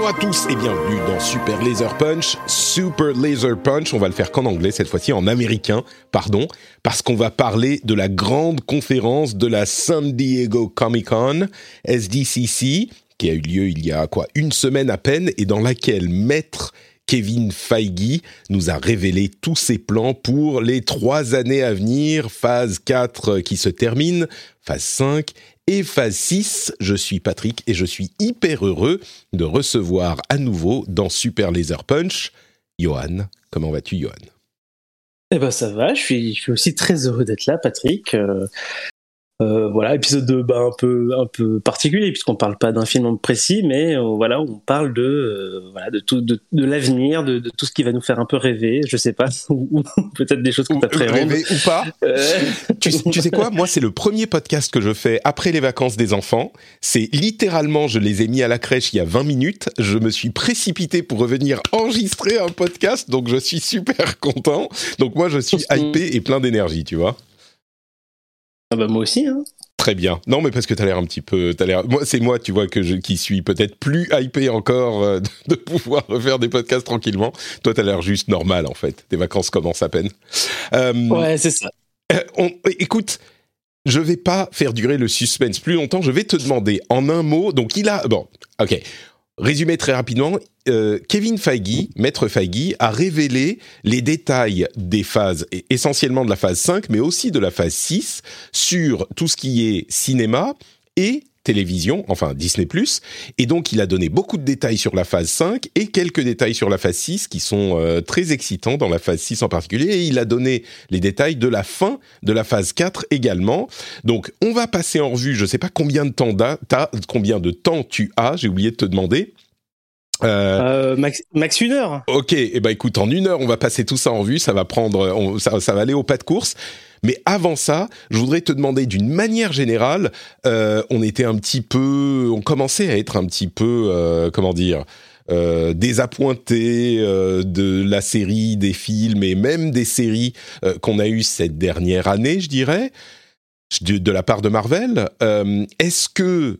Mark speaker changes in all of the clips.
Speaker 1: Bonjour à tous et bienvenue dans Super Laser Punch. Super Laser Punch, on va le faire qu'en anglais cette fois-ci, en américain, pardon, parce qu'on va parler de la grande conférence de la San Diego Comic Con, SDCC, qui a eu lieu il y a quoi, une semaine à peine, et dans laquelle Maître Kevin Feige nous a révélé tous ses plans pour les trois années à venir, phase 4 qui se termine, phase 5 et phase 6. Je suis Patrick et je suis hyper heureux de recevoir à nouveau dans Super Laser Punch Johan. Comment vas-tu Johan?
Speaker 2: Eh ben ça va, je suis, aussi très heureux d'être là, Patrick. Euh, euh, voilà, épisode de, bah, un peu un peu particulier puisqu'on parle pas d'un film précis, mais euh, voilà, on parle de euh, voilà de tout de, de l'avenir, de, de, tout ce qui va nous faire un peu rêver. Je sais pas, ou, peut-être des choses que t'as très
Speaker 1: rêvé ou pas. Tu, tu, sais quoi? Moi, c'est le premier podcast que je fais après les vacances des enfants. C'est littéralement, je les ai mis à la crèche il y a 20 minutes. Je me suis précipité pour revenir enregistrer un podcast, donc je suis super content. Donc moi, je suis hypé et plein d'énergie, tu vois.
Speaker 2: Ah bah moi aussi, hein.
Speaker 1: Très bien. Non, mais parce que t'as l'air un petit peu, t'as l'air. Moi, c'est moi, tu vois, que je qui suis peut-être plus hypé encore euh, de, de, pouvoir refaire des podcasts tranquillement. Toi, t'as l'air juste normal en fait. Tes vacances commencent à peine.
Speaker 2: Euh, ouais, c'est ça.
Speaker 1: Euh, on, écoute, je vais pas faire durer le suspense plus longtemps. Je vais te demander en un mot. Donc, il a bon, ok. Résumé très rapidement, euh, Kevin Feige, maître Feige, a révélé les détails des phases, essentiellement de la phase 5, mais aussi de la phase 6, sur tout ce qui est cinéma et télévision, enfin Disney+. Et donc, il a donné beaucoup de détails sur la phase 5 et quelques détails sur la phase 6 qui sont euh, très excitants dans la phase 6 en particulier. Et il a donné les détails de la fin de la phase 4 également. Donc, on va passer en revue, je ne sais pas combien de temps t'as, combien de temps tu as, j'ai oublié de te demander.
Speaker 2: Euh, euh, max, max, une heure.
Speaker 1: Ok, et eh ben écoute, en une heure, on va passer tout ça en revue. Ça va prendre, on, ça, ça va aller au pas de course. Mais avant ça, je voudrais te demander d'une manière générale, euh, on était un petit peu, on commençait à être un petit peu, euh, comment dire, euh, désappointé de la série, des films et même des séries qu'on a eues cette dernière année, je dirais. De, de la part de Marvel, est-ce que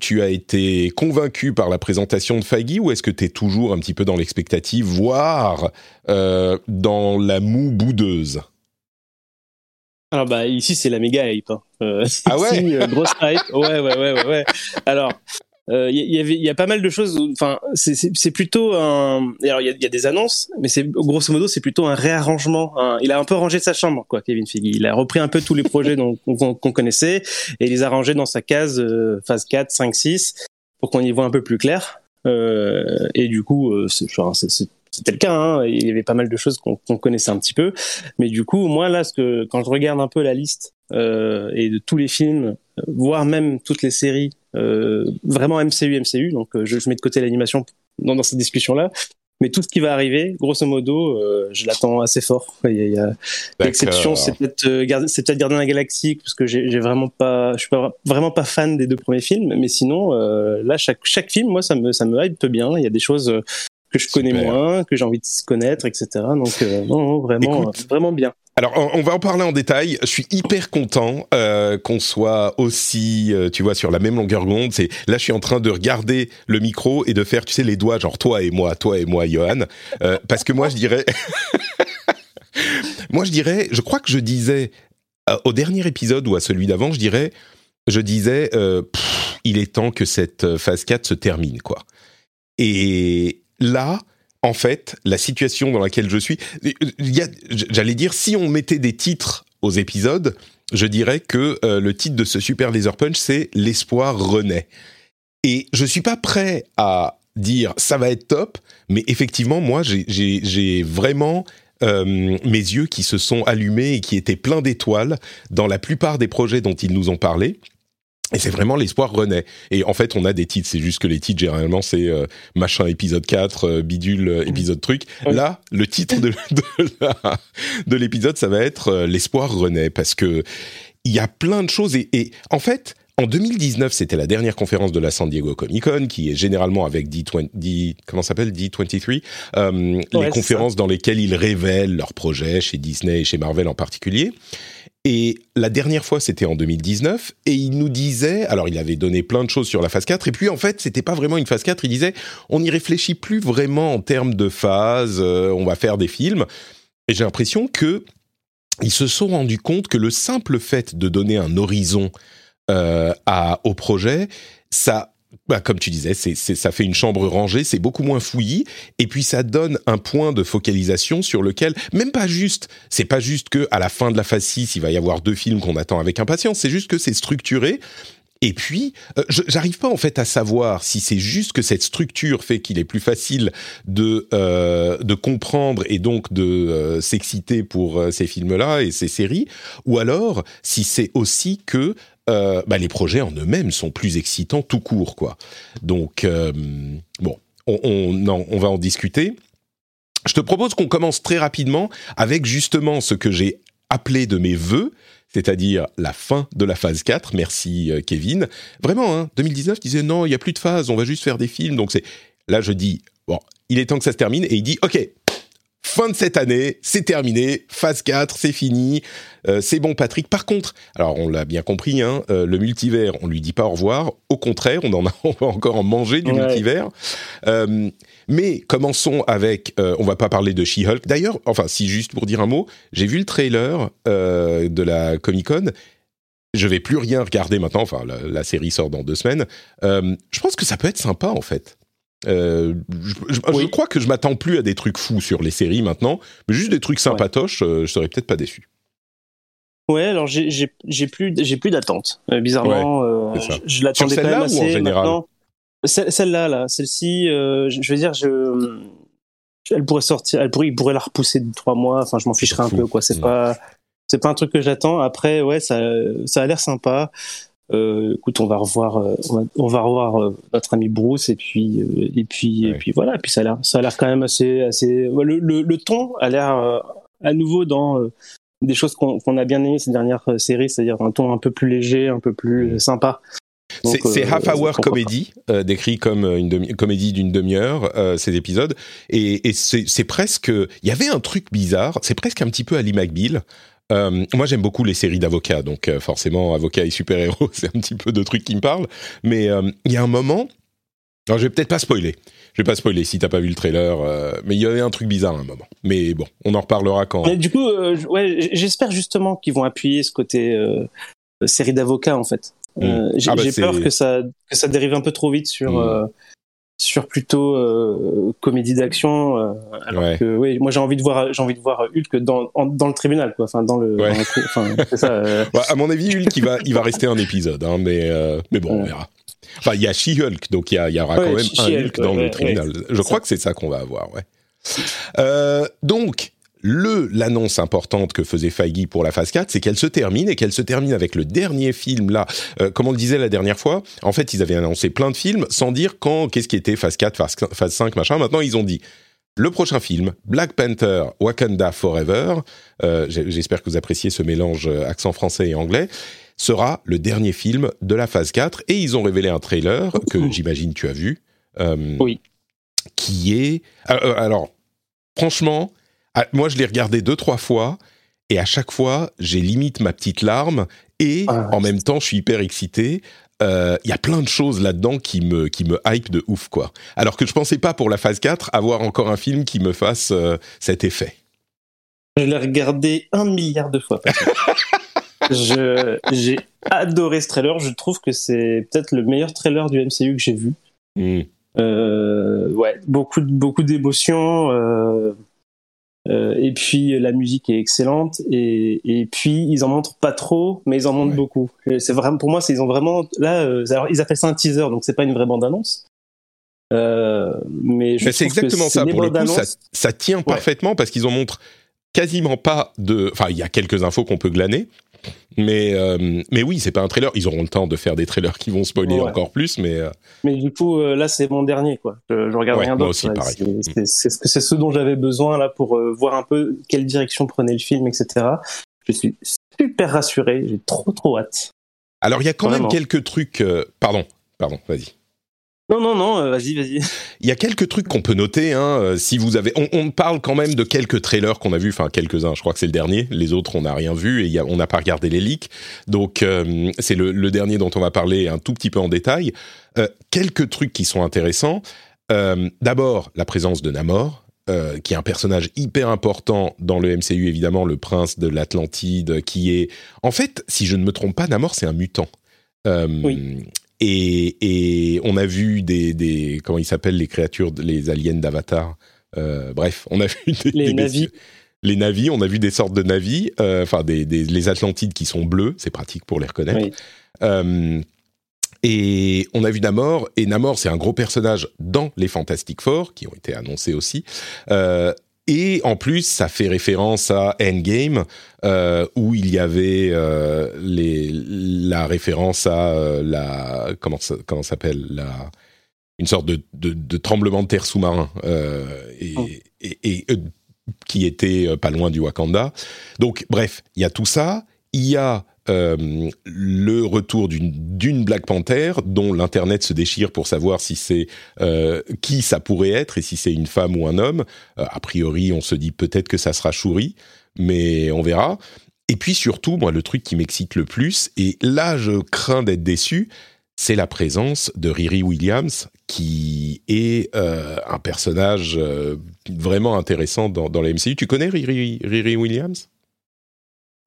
Speaker 1: tu as été convaincu par la présentation de Feige ou est-ce que tu es toujours un petit peu dans l'expectative, voire dans la moue boudeuse?
Speaker 2: Alors bah ici c'est la méga hype. Hein.
Speaker 1: Euh, ah ouais.
Speaker 2: Ici, euh, grosse hype. Ouais ouais ouais ouais. ouais. Alors il euh, y, y, avait il y a pas mal de choses. Enfin c'est c'est plutôt un. Alors il y a, y a, des annonces, mais c'est grosso modo c'est plutôt un réarrangement. Hein. Il a un peu rangé sa chambre quoi, Kevin Feige. Il a repris un peu tous les projets qu'on qu connaissait et il les a rangés dans sa case euh, phase 4, 5, 6 pour qu'on y voit un peu plus clair. Euh, et du coup c'est c'était le cas. Hein. Il y avait pas mal de choses qu'on qu connaissait un petit peu, mais du coup, moi là, ce que quand je regarde un peu la liste euh, et de tous les films, voire même toutes les séries, euh, vraiment MCU, MCU. Donc, je, je mets de côté l'animation dans, dans cette discussion-là. Mais tout ce qui va arriver, grosso modo, euh, je l'attends assez fort. L'exception, c'est peut-être euh, c'est peut-être Gardien de la Galaxie parce que j'ai vraiment pas, je suis pas vraiment pas fan des deux premiers films. Mais sinon, euh, là, chaque chaque film, moi, ça me ça me hype bien. Il y a des choses que je connais moins, que j'ai envie de connaître, etc. Donc euh, non, non, vraiment, Écoute, vraiment bien.
Speaker 1: Alors, on va en parler en détail. Je suis hyper content euh, qu'on soit aussi, euh, tu vois, sur la même longueur d'onde. C'est là, je suis en train de regarder le micro et de faire, tu sais, les doigts, genre toi et moi, toi et moi, Johan, euh, parce que moi, je dirais, moi, je dirais, je crois que je disais euh, au dernier épisode ou à celui d'avant, je dirais, je disais, euh, pff, il est temps que cette phase 4 se termine, quoi. Et là, en fait, la situation dans laquelle je suis, j'allais dire, si on mettait des titres aux épisodes, je dirais que euh, le titre de ce Super Laser Punch, c'est L'espoir renaît. Et je suis pas prêt à dire ça va être top, mais effectivement, moi, j'ai vraiment euh, mes yeux qui se sont allumés et qui étaient pleins d'étoiles dans la plupart des projets dont ils nous ont parlé. Et c'est vraiment l'espoir renaît. Et en fait, on a des titres. C'est juste que les titres, généralement, c'est euh, machin épisode 4, euh, bidule euh, épisode truc. Là, le titre de, de, l'épisode, ça va être l'espoir renaît. Parce que il y a plein de choses. Et, et en fait, en 2019, c'était la dernière conférence de la San Diego Comic Con, qui est généralement avec D20, comment s'appelle? D23, euh, les conférences dans lesquelles ils révèlent leurs projets chez Disney et chez Marvel en particulier. Et la dernière fois, c'était en 2019, et il nous disait, alors il avait donné plein de choses sur la phase 4, et puis en fait, c'était pas vraiment une phase 4, il disait, on n'y réfléchit plus vraiment en termes de phase, euh, on va faire des films. Et j'ai l'impression que ils se sont rendus compte que le simple fait de donner un horizon à, au projet, ça bah, comme tu disais, ça fait une chambre rangée, c'est beaucoup moins fouillis, et puis ça donne un point de focalisation sur lequel, même pas juste, c'est pas juste que à la fin de la phase 6, il va y avoir deux films qu'on attend avec impatience, c'est juste que c'est structuré. Et puis, euh, j'arrive pas en fait à savoir si c'est juste que cette structure fait qu'il est plus facile de euh, de comprendre et donc de euh, s'exciter pour ces films-là et ces séries, ou alors si c'est aussi que euh, bah, les projets en eux-mêmes sont plus excitants tout court, quoi. Donc, euh, bon, on, on, va en discuter. Je te propose qu'on commence très rapidement avec justement ce que j'ai appelé de mes voeux, c'est-à-dire la fin de la phase 4. Merci euh, Kevin. Vraiment, hein, 2019 disait non, il n'y a plus de phase, on va juste faire des films. Donc c'est là je dis bon, il est temps que ça se termine et il dit OK, fin de cette année, c'est terminé, phase 4, c'est fini, euh, c'est bon Patrick. Par contre, alors on l'a bien compris, hein, euh, le multivers, on lui dit pas au revoir, au contraire, on en a, va encore en manger du multivers. Euh, mais commençons avec, on va pas parler de She-Hulk. D'ailleurs, enfin si juste pour dire un mot, j'ai vu le trailer de la Comic Con. Je vais plus rien regarder maintenant. Enfin, la, la série sort dans deux semaines. je pense que ça peut être sympa en fait. Euh, je, crois que je m'attends plus à des trucs fous sur les séries maintenant, mais juste des trucs sympatoches, euh, je serais peut-être pas déçu.
Speaker 2: Ouais, alors j'ai plus j'ai plus d'attente. Euh, bizarrement, je, je l'attendais quand même assez. En général celle-là, là, celle-ci, je veux dire, je, elle pourrait sortir, elle pourrait, il pourrait la repousser de trois mois. Enfin, je m'en ficherais un peu, quoi. C'est pas, c'est pas un truc que j'attends. Après, ouais, ça, ça a l'air sympa. Euh, écoute, on va revoir, euh, on, va, revoir euh, notre ami Bruce et puis et puis et puis voilà. Et puis ça a l'air, ça a l'air quand même assez assez. Le, le, ton a l'air à nouveau dans des choses qu'on a bien aimées ces dernières séries, c'est-à-dire un ton un peu plus léger, un peu plus sympa.
Speaker 1: C'est half hour comédie, décrit comme une comédie d'une demi-heure, ces épisodes, et, et c'est presque, il y avait un truc bizarre, c'est presque un petit peu Ali McBeal, euh, moi, j'aime beaucoup les séries d'avocats, donc euh, forcément, avocats et super-héros, c'est un petit peu de trucs qui me parlent. Mais euh, il y a un moment, alors je vais peut-être pas spoiler, je vais pas spoiler si t'as pas vu le trailer, mais il y avait un truc bizarre à un moment. Mais bon, on en reparlera quand.
Speaker 2: Mais du coup, ouais, j'espère justement qu'ils vont appuyer ce côté série d'avocats en fait. Hmm. J'ai ah bah peur que ça que ça dérive un peu trop vite sur. Hmm sur plutôt euh, comédie d'action euh, alors que oui moi j'ai envie de voir j'ai envie de voir Hulk dans dans le tribunal quoi enfin dans le, enfin,
Speaker 1: ça, euh. bah, à mon avis Hulk il va il va rester un épisode hein, mais mais bon on verra. Enfin il y a She-Hulk donc il y, a, il y aura quand même un Hulk dans le tribunal. je crois que c'est ça qu'on va avoir ouais. Donc le l'annonce importante que faisait Feige pour la phase 4, c'est qu'elle se termine et qu'elle se termine avec le dernier film là. Euh, comme on le disait la dernière fois, en fait, ils avaient annoncé plein de films sans dire quand, qu'est-ce qui était phase 4, phase, 5, machin. Maintenant, ils ont dit le prochain film, Black Panther, Wakanda Forever. Euh, j'espère que vous appréciez ce mélange euh, accent français et anglais sera le dernier film de la phase 4 et ils ont révélé un trailer que j'imagine tu as vu.
Speaker 2: oui.
Speaker 1: Qui est alors franchement ah, moi, je l'ai regardé deux, trois fois, et à chaque fois, j'ai limite ma petite larme, et ah, en même temps, je suis hyper excité. Il euh, y a plein de choses là-dedans qui me, qui me hype de ouf, quoi. Alors que je pensais pas pour la phase 4 avoir encore un film qui me fasse euh, cet effet.
Speaker 2: Je l'ai regardé un milliard de fois. j'ai adoré ce trailer. Je trouve que c'est peut-être le meilleur trailer du MCU que j'ai vu. Hmm. Euh, ouais, beaucoup, beaucoup d'émotions Euh, et puis la musique est excellente et, et puis ils en montrent pas trop mais ils en montrent
Speaker 1: Ouais.
Speaker 2: beaucoup c'est vraiment pour moi ils ont vraiment là euh, alors ils appellent ça un teaser donc c'est pas une vraie bande annonce euh, mais je
Speaker 1: Mais c'est
Speaker 2: que
Speaker 1: exactement ça. Pour le coup, ça tient parfaitement parce qu'ils en montrent quasiment pas de. Enfin, il y a quelques infos qu'on peut glaner. Mais, euh, mais oui, c'est pas un trailer. Ils auront le temps de faire des trailers qui vont spoiler
Speaker 2: Ouais.
Speaker 1: encore plus. Mais euh,
Speaker 2: Mais du coup, euh, là, c'est mon dernier, quoi. Je, je regarde
Speaker 1: Ouais,
Speaker 2: rien d'autre.
Speaker 1: aussi, pareil. Mm.
Speaker 2: C'est- ce que c'est ce dont j'avais besoin là pour voir un peu quelle direction prenait le film, etc. Je suis super rassuré. J'ai trop trop hâte.
Speaker 1: alors, il y a quand
Speaker 2: Vraiment.
Speaker 1: même quelques trucs. pardon, pardon, vas-y.
Speaker 2: Non, non, non. euh, vas-y, vas-y.
Speaker 1: Il y a quelques trucs qu'on peut noter. Hein, euh, si vous avez, on, on parle quand même de quelques trailers qu'on a vus, enfin quelques-uns. Je crois que c'est le dernier. Les autres, on n'a rien vu et il y a- on n'a pas regardé les leaks. Donc euh, c'est le, le dernier dont on va parler un tout petit peu en détail. Euh, quelques trucs qui sont intéressants. D'abord, la présence de Namor. qui est un personnage hyper important dans le MCU, évidemment, le prince de l'Atlantide, qui est... En fait, si je ne me trompe pas, Namor, c'est un mutant. Euh,
Speaker 2: Oui.
Speaker 1: Et, et on a vu des, des comment ils s'appellent les créatures, les aliens d'Avatar. Euh, bref, on a vu des,
Speaker 2: Les
Speaker 1: des
Speaker 2: navis.
Speaker 1: messieurs- Les navis, on a vu des sortes de navis, euh, enfin des, des- les Atlantides qui sont bleus, c'est pratique pour les reconnaître.
Speaker 2: Oui.
Speaker 1: Euh, et on a vu Namor, et Namor c'est un gros personnage dans les Fantastic Four, qui ont été annoncés aussi. Et en plus, ça fait référence à Endgame, euh, où il y avait euh, les, la référence à euh, la comment ça, comment s'appelle la une sorte de, de, de tremblement de terre sous-marin et,
Speaker 2: Oh.
Speaker 1: et, et, qui était pas loin du Wakanda. Donc bref, il y a tout ça. Il y a euh, le retour d'une Black Panther dont l'internet se déchire pour savoir si c'est euh, qui ça pourrait être et si c'est une femme ou un homme. Euh, a priori, on se dit peut-être que ça sera Shuri, mais on verra. Et puis surtout, moi, le truc qui m'excite le plus, et là, je crains d'être déçu, c'est la présence de Riri Williams, qui est un personnage vraiment intéressant dans, dans la MCU. Tu connais Riri Williams?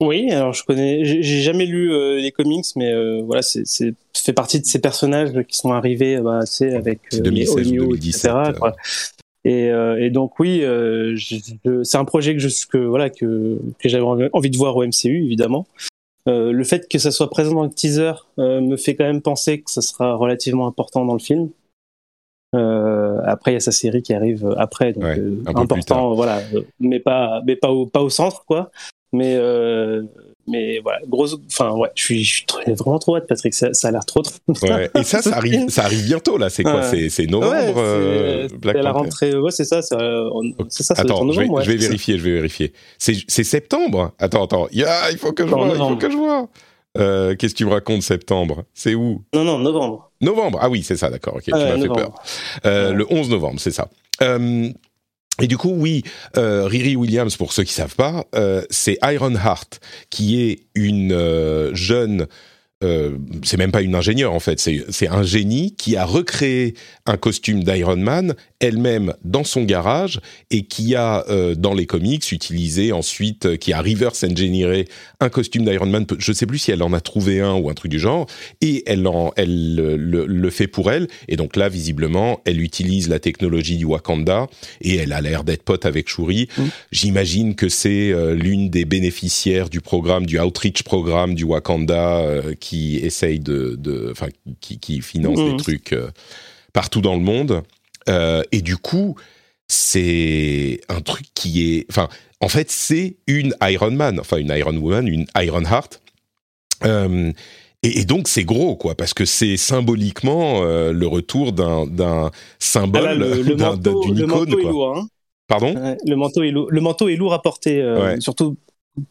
Speaker 2: Oui, alors je connais. J'ai jamais lu euh, les comics, mais euh, voilà, c'est fait partie de ces personnages qui sont arrivés, bah, tu sais, avec euh,
Speaker 1: 2016 ou
Speaker 2: les Oyo,
Speaker 1: 2017,
Speaker 2: etc., quoi. Et, euh, et donc oui, euh, c'est un projet que je que voilà que que j'avais envie- de voir au MCU évidemment. Euh, le fait que ça soit présent dans le teaser euh, me fait quand même penser que ça sera relativement important dans le film. Euh, après, il y a sa série qui arrive après, donc
Speaker 1: Ouais,
Speaker 2: euh, important, voilà, euh, mais pas, mais pas au, pas au centre, quoi. Mais, euh, mais voilà, grosse, enfin ouais, je suis, je suis trop- vraiment trop hâte, Patrick. Ça, ça a l'air trop, trop.
Speaker 1: Ouais. Et ça, ça arrive, ça arrive bientôt, là. C'est quoi?
Speaker 2: Ouais.
Speaker 1: C'est- novembre,
Speaker 2: Ouais, c'est-
Speaker 1: euh, Black
Speaker 2: à la rentrée. Ouais, c'est ça. C'est euh, ça.
Speaker 1: Attends,
Speaker 2: en
Speaker 1: je vais,
Speaker 2: novembre,
Speaker 1: je vais vérifier, je vais vérifier. C'est septembre? Attends, attends. Ya, il faut que je vois, il faut
Speaker 2: novembre.
Speaker 1: que je vois. Euh, Qu'est-ce que tu me racontes, septembre? C'est où?
Speaker 2: Non, non, novembre.
Speaker 1: Novembre Ah oui, c'est ça, d'accord. Ok, tu
Speaker 2: Ah
Speaker 1: m'as fait
Speaker 2: novembre.
Speaker 1: peur. Euh. Le 11 novembre, c'est ça. Euh, et du coup, oui, euh, Riri Williams, pour ceux qui savent pas, euh, c'est Iron Heart, qui est une euh, jeune. Euh, c'est même pas une ingénieure en fait, c'est un génie qui a recréé un costume d'Iron Man elle-même dans son garage et qui a euh, dans les comics utilisé ensuite, euh, qui a reverse engineeré un costume d'Iron Man. Je sais plus si elle en a trouvé un ou un truc du genre et elle en, elle le, fait pour elle. Et donc là, visiblement, elle utilise la technologie du Wakanda et elle a l'air d'être pote avec Shuri. J'imagine que c'est l'une des bénéficiaires du programme, du outreach programme du Wakanda euh, qui essaye de, de, enfin, qui, qui finance
Speaker 2: Mhm.
Speaker 1: des trucs euh, partout dans le monde. Euh, et du coup, c'est un truc qui est, enfin, en fait, c'est une Iron Man, enfin une Iron Woman, une Iron Heart. Euh, et, et donc c'est gros, quoi, parce que c'est symboliquement euh, le retour d'un
Speaker 2: Ah
Speaker 1: symbole,
Speaker 2: manteau,
Speaker 1: d'une icône,
Speaker 2: manteau est
Speaker 1: quoi.
Speaker 2: lourd. Hein.
Speaker 1: Pardon?
Speaker 2: Ouais, le manteau est lourd. Le manteau est lourd à porter, euh,
Speaker 1: Ouais.
Speaker 2: surtout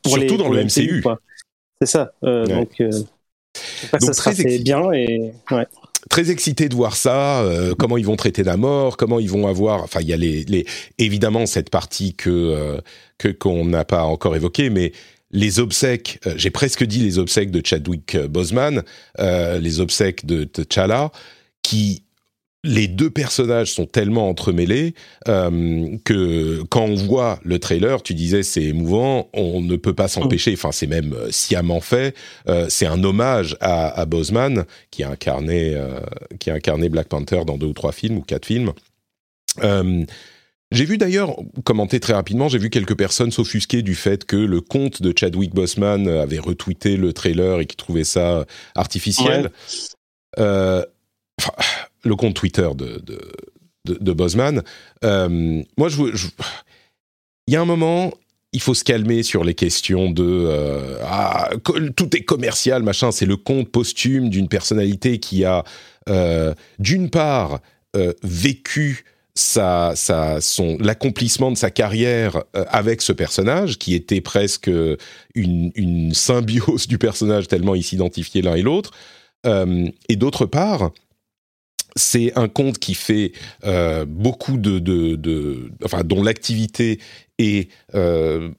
Speaker 2: pour
Speaker 1: Surtout
Speaker 2: les,
Speaker 1: dans
Speaker 2: pour
Speaker 1: le MCU.
Speaker 2: C'est ça.
Speaker 1: Ouais.
Speaker 2: Donc,
Speaker 1: Donc,
Speaker 2: ça sera
Speaker 1: très
Speaker 2: fait bien et ouais.
Speaker 1: très excité de voir ça, euh, comment ils vont traiter la mort, comment ils vont avoir, enfin il y a les, les évidemment cette partie que euh, que qu'on n'a pas encore évoquée, mais les obsèques, euh, j'ai presque dit les obsèques de Chadwick Boseman, les obsèques de T'Challa, qui les deux personnages sont tellement entremêlés euh, que quand on voit le trailer, tu disais c'est émouvant, on ne peut pas s'empêcher. Enfin, c'est même euh, sciemment fait. Euh, c'est un hommage à, à Boseman qui a incarné euh, qui a incarné Black Panther dans deux ou trois films ou quatre films. J'ai vu d'ailleurs, commenter très rapidement, j'ai vu quelques personnes s'offusquer du fait que le compte de Chadwick Boseman avait retweeté le trailer et qui trouvait ça artificiel. Le compte Twitter de, de, de, Boseman. Euh, moi, je, il y a un moment, il faut se calmer sur les questions de euh, ah, tout est commercial, machin. C'est le compte posthume d'une personnalité qui a, euh, d'une part, vécu sa, sa, son l'accomplissement de sa carrière avec ce personnage, qui était presque une, une symbiose du personnage tellement ils s'identifiaient l'un et l'autre. Et d'autre part, c'est un compte qui fait euh, beaucoup de, enfin, dont l'activité est, euh,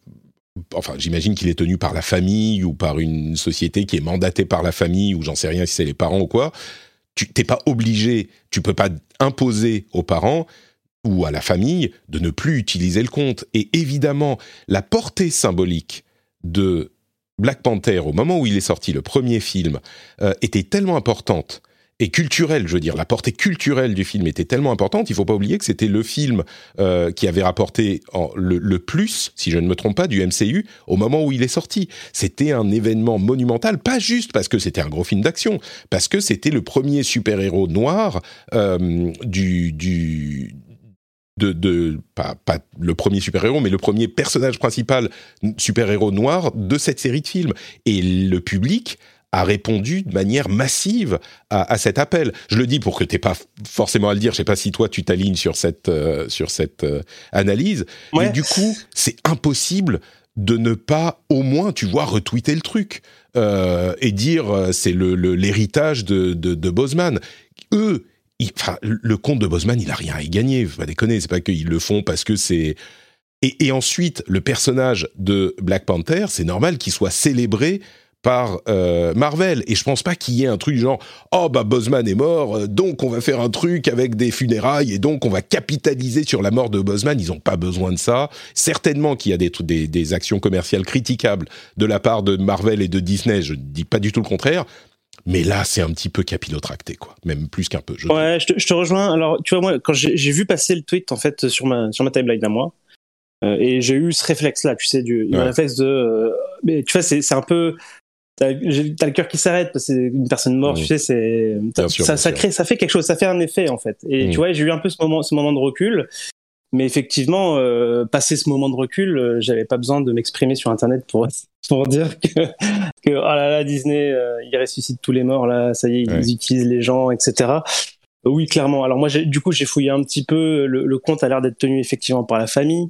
Speaker 1: enfin, j'imagine qu'il est tenu par la famille ou par une société qui est mandatée par la famille ou j'en sais rien si c'est les parents ou quoi. Tu t'es pas obligé, tu peux pas imposer aux parents ou à la famille de ne plus utiliser le compte. Et évidemment, la portée symbolique de Black Panther au moment où il est sorti, le premier film, euh, était tellement importante et culturelle, je veux dire, la portée culturelle du film était tellement importante, il faut pas oublier que c'était le film euh, qui avait rapporté le, plus, si je ne me trompe pas, du MCU au moment où il est sorti. C'était un événement monumental, pas juste parce que c'était un gros film d'action, parce que c'était le premier super-héros noir euh, du, pas le premier super-héros, mais le premier personnage principal super-héros noir de cette série de films. Et le public a répondu de manière massive à, à, cet appel. Je le dis pour que tu pas forcément à le dire. Je sais pas si toi tu t'alignes sur cette euh, sur cette euh, analyse, ouais. mais du coup c'est impossible de ne pas au moins tu vois retweeter le truc euh, et dire c'est le l'héritage de, de, de Boseman. Eux, le compte de Boseman, il a rien à y gagner. Faut pas déconner. C'est pas qu'ils le font parce que c'est et, et, ensuite, le personnage de Black Panther, c'est normal qu'il soit célébré par euh, Marvel et je pense pas qu'il y ait un truc genre oh bah Bosman est mort euh, donc on va faire un truc avec des funérailles et donc on va capitaliser sur la mort de Bosman ils ont pas besoin de ça certainement qu'il y a des, des, des actions commerciales critiquables de la part de Marvel et de Disney je dis pas du tout le contraire mais là, c'est un petit peu capillotracté, quoi. Même plus qu'un peu.
Speaker 2: Je ouais, je te, je te, rejoins. Alors, tu vois, moi, quand j'ai vu passer le tweet, en fait, sur ma, sur ma timeline à moi, euh, et j'ai eu ce réflexe-là, tu sais, du, ouais. réflexe de. Euh, mais tu vois, c'est un peu t'as le cœur qui s'arrête parce que c'est une personne morte, mmh. tu sais, c'est ça, ça crée, ça fait quelque chose, ça fait un effet en fait. Et mmh. tu vois, j'ai eu un peu ce moment, ce moment de recul, mais effectivement, euh, passer ce moment de recul, euh, j'avais pas besoin de m'exprimer sur Internet pour pour dire que que oh là là Disney, euh, il ressuscite tous les morts là, ça y est, ils ouais. utilisent les gens, etc. Oui, clairement. Alors moi, du coup, j'ai fouillé un petit peu. Le, le compte a l'air d'être tenu effectivement par la famille.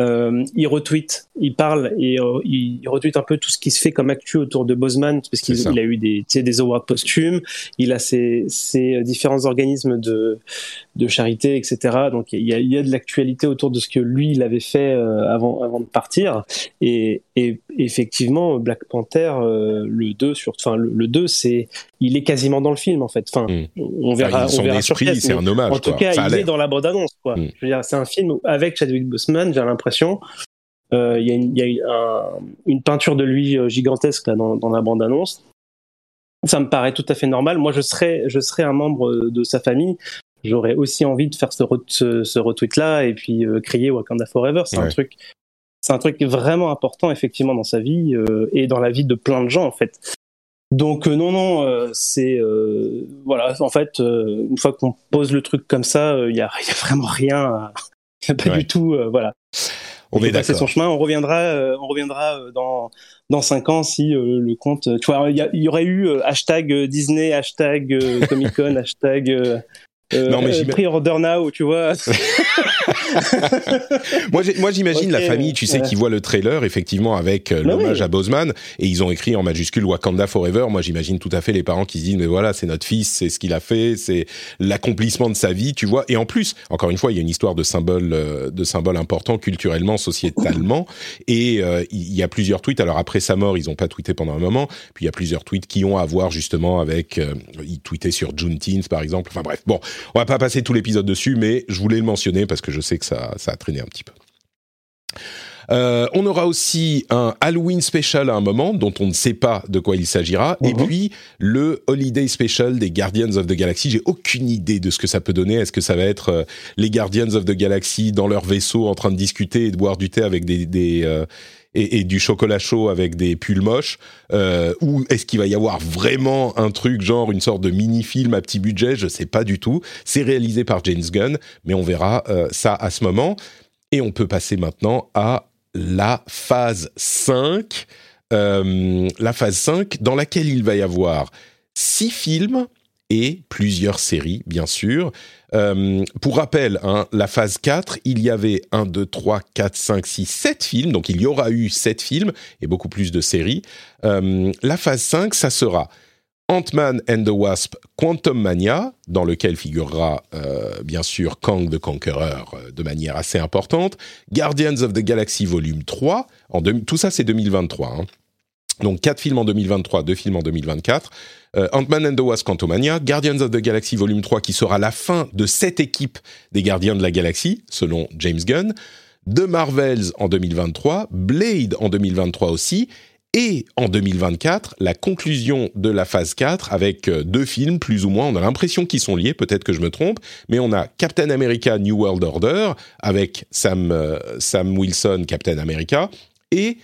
Speaker 2: Euh, il retweet, il parle et euh, il, il, retweet un peu tout ce qui se fait comme actu autour de Boseman parce qu'il a eu des, des awards posthumes, il a ses, ses, différents organismes de, de charité, etc. Donc il y a, il y a de l'actualité autour de ce que lui il avait fait euh, avant, avant de partir. Et, et effectivement, Black Panther, euh, le 2 sur, enfin le, le 2, c'est, il est quasiment dans le film en fait. Enfin, mmh. on verra,
Speaker 1: enfin,
Speaker 2: on verra
Speaker 1: esprit, sur c'est un hommage.
Speaker 2: En tout
Speaker 1: quoi.
Speaker 2: cas,
Speaker 1: ça
Speaker 2: il est dans la bande annonce. Quoi. Mmh. Je veux dire, c'est un film avec Chadwick Boseman. J'ai l'impression. Euh, il y a, une, y a un, une, peinture de lui gigantesque là, dans, dans la bande annonce. Ça me paraît tout à fait normal. Moi, je serais, je serais un membre de sa famille j'aurais aussi envie de faire ce, re ce, ce retweet là et puis euh, crier Wakanda Forever. C'est ouais. un truc, c'est un truc vraiment important effectivement dans sa vie euh, et dans la vie de plein de gens en fait. Donc euh, non non, euh, c'est voilà en fait une fois qu'on pose le truc comme ça, il y a, y, a, vraiment rien, a pas ouais. du tout voilà.
Speaker 1: On est
Speaker 2: d'accord. son chemin. On reviendra, on reviendra dans dans cinq ans si le compte. Tu vois, il y, y, aurait eu hashtag Disney, hashtag Comic Con, hashtag non, mais prix order now, tu vois.
Speaker 1: moi, moi, j'imagine okay, la famille, tu sais, ouais. qui voit le trailer, effectivement, avec euh, bah l'hommage oui. à Boseman, et ils ont écrit en majuscule Wakanda Forever. Moi, j'imagine tout à fait les parents qui se disent, mais voilà, c'est notre fils, c'est ce qu'il a fait, c'est l'accomplissement de sa vie, tu vois. Et en plus, encore une fois, il y a une histoire de symbole, euh, de symbole important culturellement, sociétalement, et euh, il y a plusieurs tweets. Alors après sa mort, ils n'ont pas tweeté pendant un moment, puis il y a plusieurs tweets qui ont à voir justement avec, euh, ils tweetaient sur Juneteenth, par exemple. Enfin bref, bon, on va pas passer tout l'épisode dessus, mais je voulais le mentionner parce que je sais que ça, ça a traîné un petit peu. Euh, on aura aussi un Halloween special à un moment dont on ne sait pas de quoi il s'agira, et
Speaker 2: Mhm.
Speaker 1: puis le Holiday special des Guardians of the Galaxy. J'ai aucune idée de ce que ça peut donner. Est-ce que ça va être euh, les Guardians of the Galaxy dans leur vaisseau en train de discuter et de boire du thé avec des, des euh, et, du chocolat chaud avec des pulls moches euh, ou est-ce qu'il va y avoir vraiment un truc genre une sorte de mini-film à petit budget? Je sais pas du tout. C'est réalisé par James Gunn, mais on verra euh, ça à ce moment. Et on peut passer maintenant à la phase 5. Euh, la phase 5 dans laquelle il va y avoir six films et plusieurs séries, bien sûr. Euh, pour rappel, hein, la phase 4, il y avait 1, 2, 3, 4, 5, 6, 7 films, donc il y aura eu 7 films et beaucoup plus de séries. Euh, la phase 5, ça sera Ant-Man and the Wasp Quantum Mania, dans lequel figurera euh, bien sûr Kang the Conqueror euh, de manière assez importante, Guardians of the Galaxy Volume 3, en deux- tout ça c'est 2023. hein. Donc 4 films en 2023, 2 films en 2024. Euh, Ant-Man and the Wasp Quantumania, Guardians of the Galaxy Volume 3 qui sera la fin de cette équipe des Gardiens de la Galaxie, selon James Gunn, The Marvels en 2023, Blade en 2023 aussi, et en 2024, la conclusion de la phase 4 avec euh, deux films plus ou moins, on a l'impression qu'ils sont liés, peut-être que je me trompe, mais on a Captain America New World Order avec Sam, euh, Sam Wilson, Captain America, et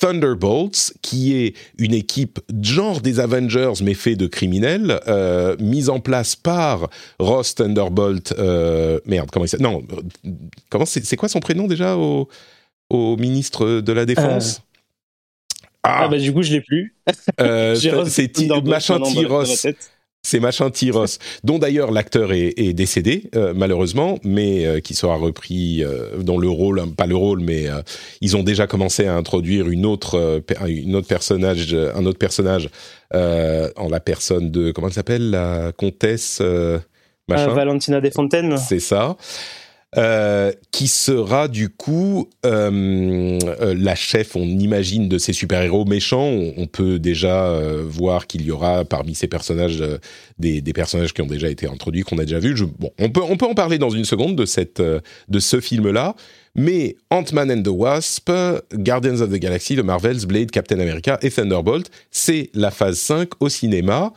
Speaker 1: Thunderbolts, qui est une équipe genre des Avengers mais fait de criminels, euh, mise en place par Ross Thunderbolt. euh, merde, comment il s'appelle? Non, euh, comment c'est quoi son prénom déjà au, au ministre de la Défense?
Speaker 2: Ah, bah du coup, je l'ai plus.
Speaker 1: euh, c'est machin
Speaker 2: dans la
Speaker 1: Tyros.
Speaker 2: tête.
Speaker 1: C'est machin Tyros, dont d'ailleurs l'acteur est, est décédé euh, malheureusement, mais euh, qui sera repris euh, dans le rôle, hein, pas le rôle, mais euh, ils ont déjà commencé à introduire une autre, euh, une autre personnage, euh, un autre personnage euh, en la personne de comment elle s'appelle la comtesse machin.
Speaker 2: Valentina Desfontaines.
Speaker 1: C'est ça. Euh, qui sera du coup euh, euh, la chef, on imagine, de ces super-héros méchants. On, peut déjà voir qu'il y aura parmi ces personnages des, personnages qui ont déjà été introduits, qu'on a déjà vus. Bon, on peut, on peut en parler dans une seconde de, cette, de ce film-là. Mais Ant-Man and the Wasp, Guardians of the Galaxy, The Marvels, Blade, Captain America et Thunderbolt, c'est la phase 5 au cinéma.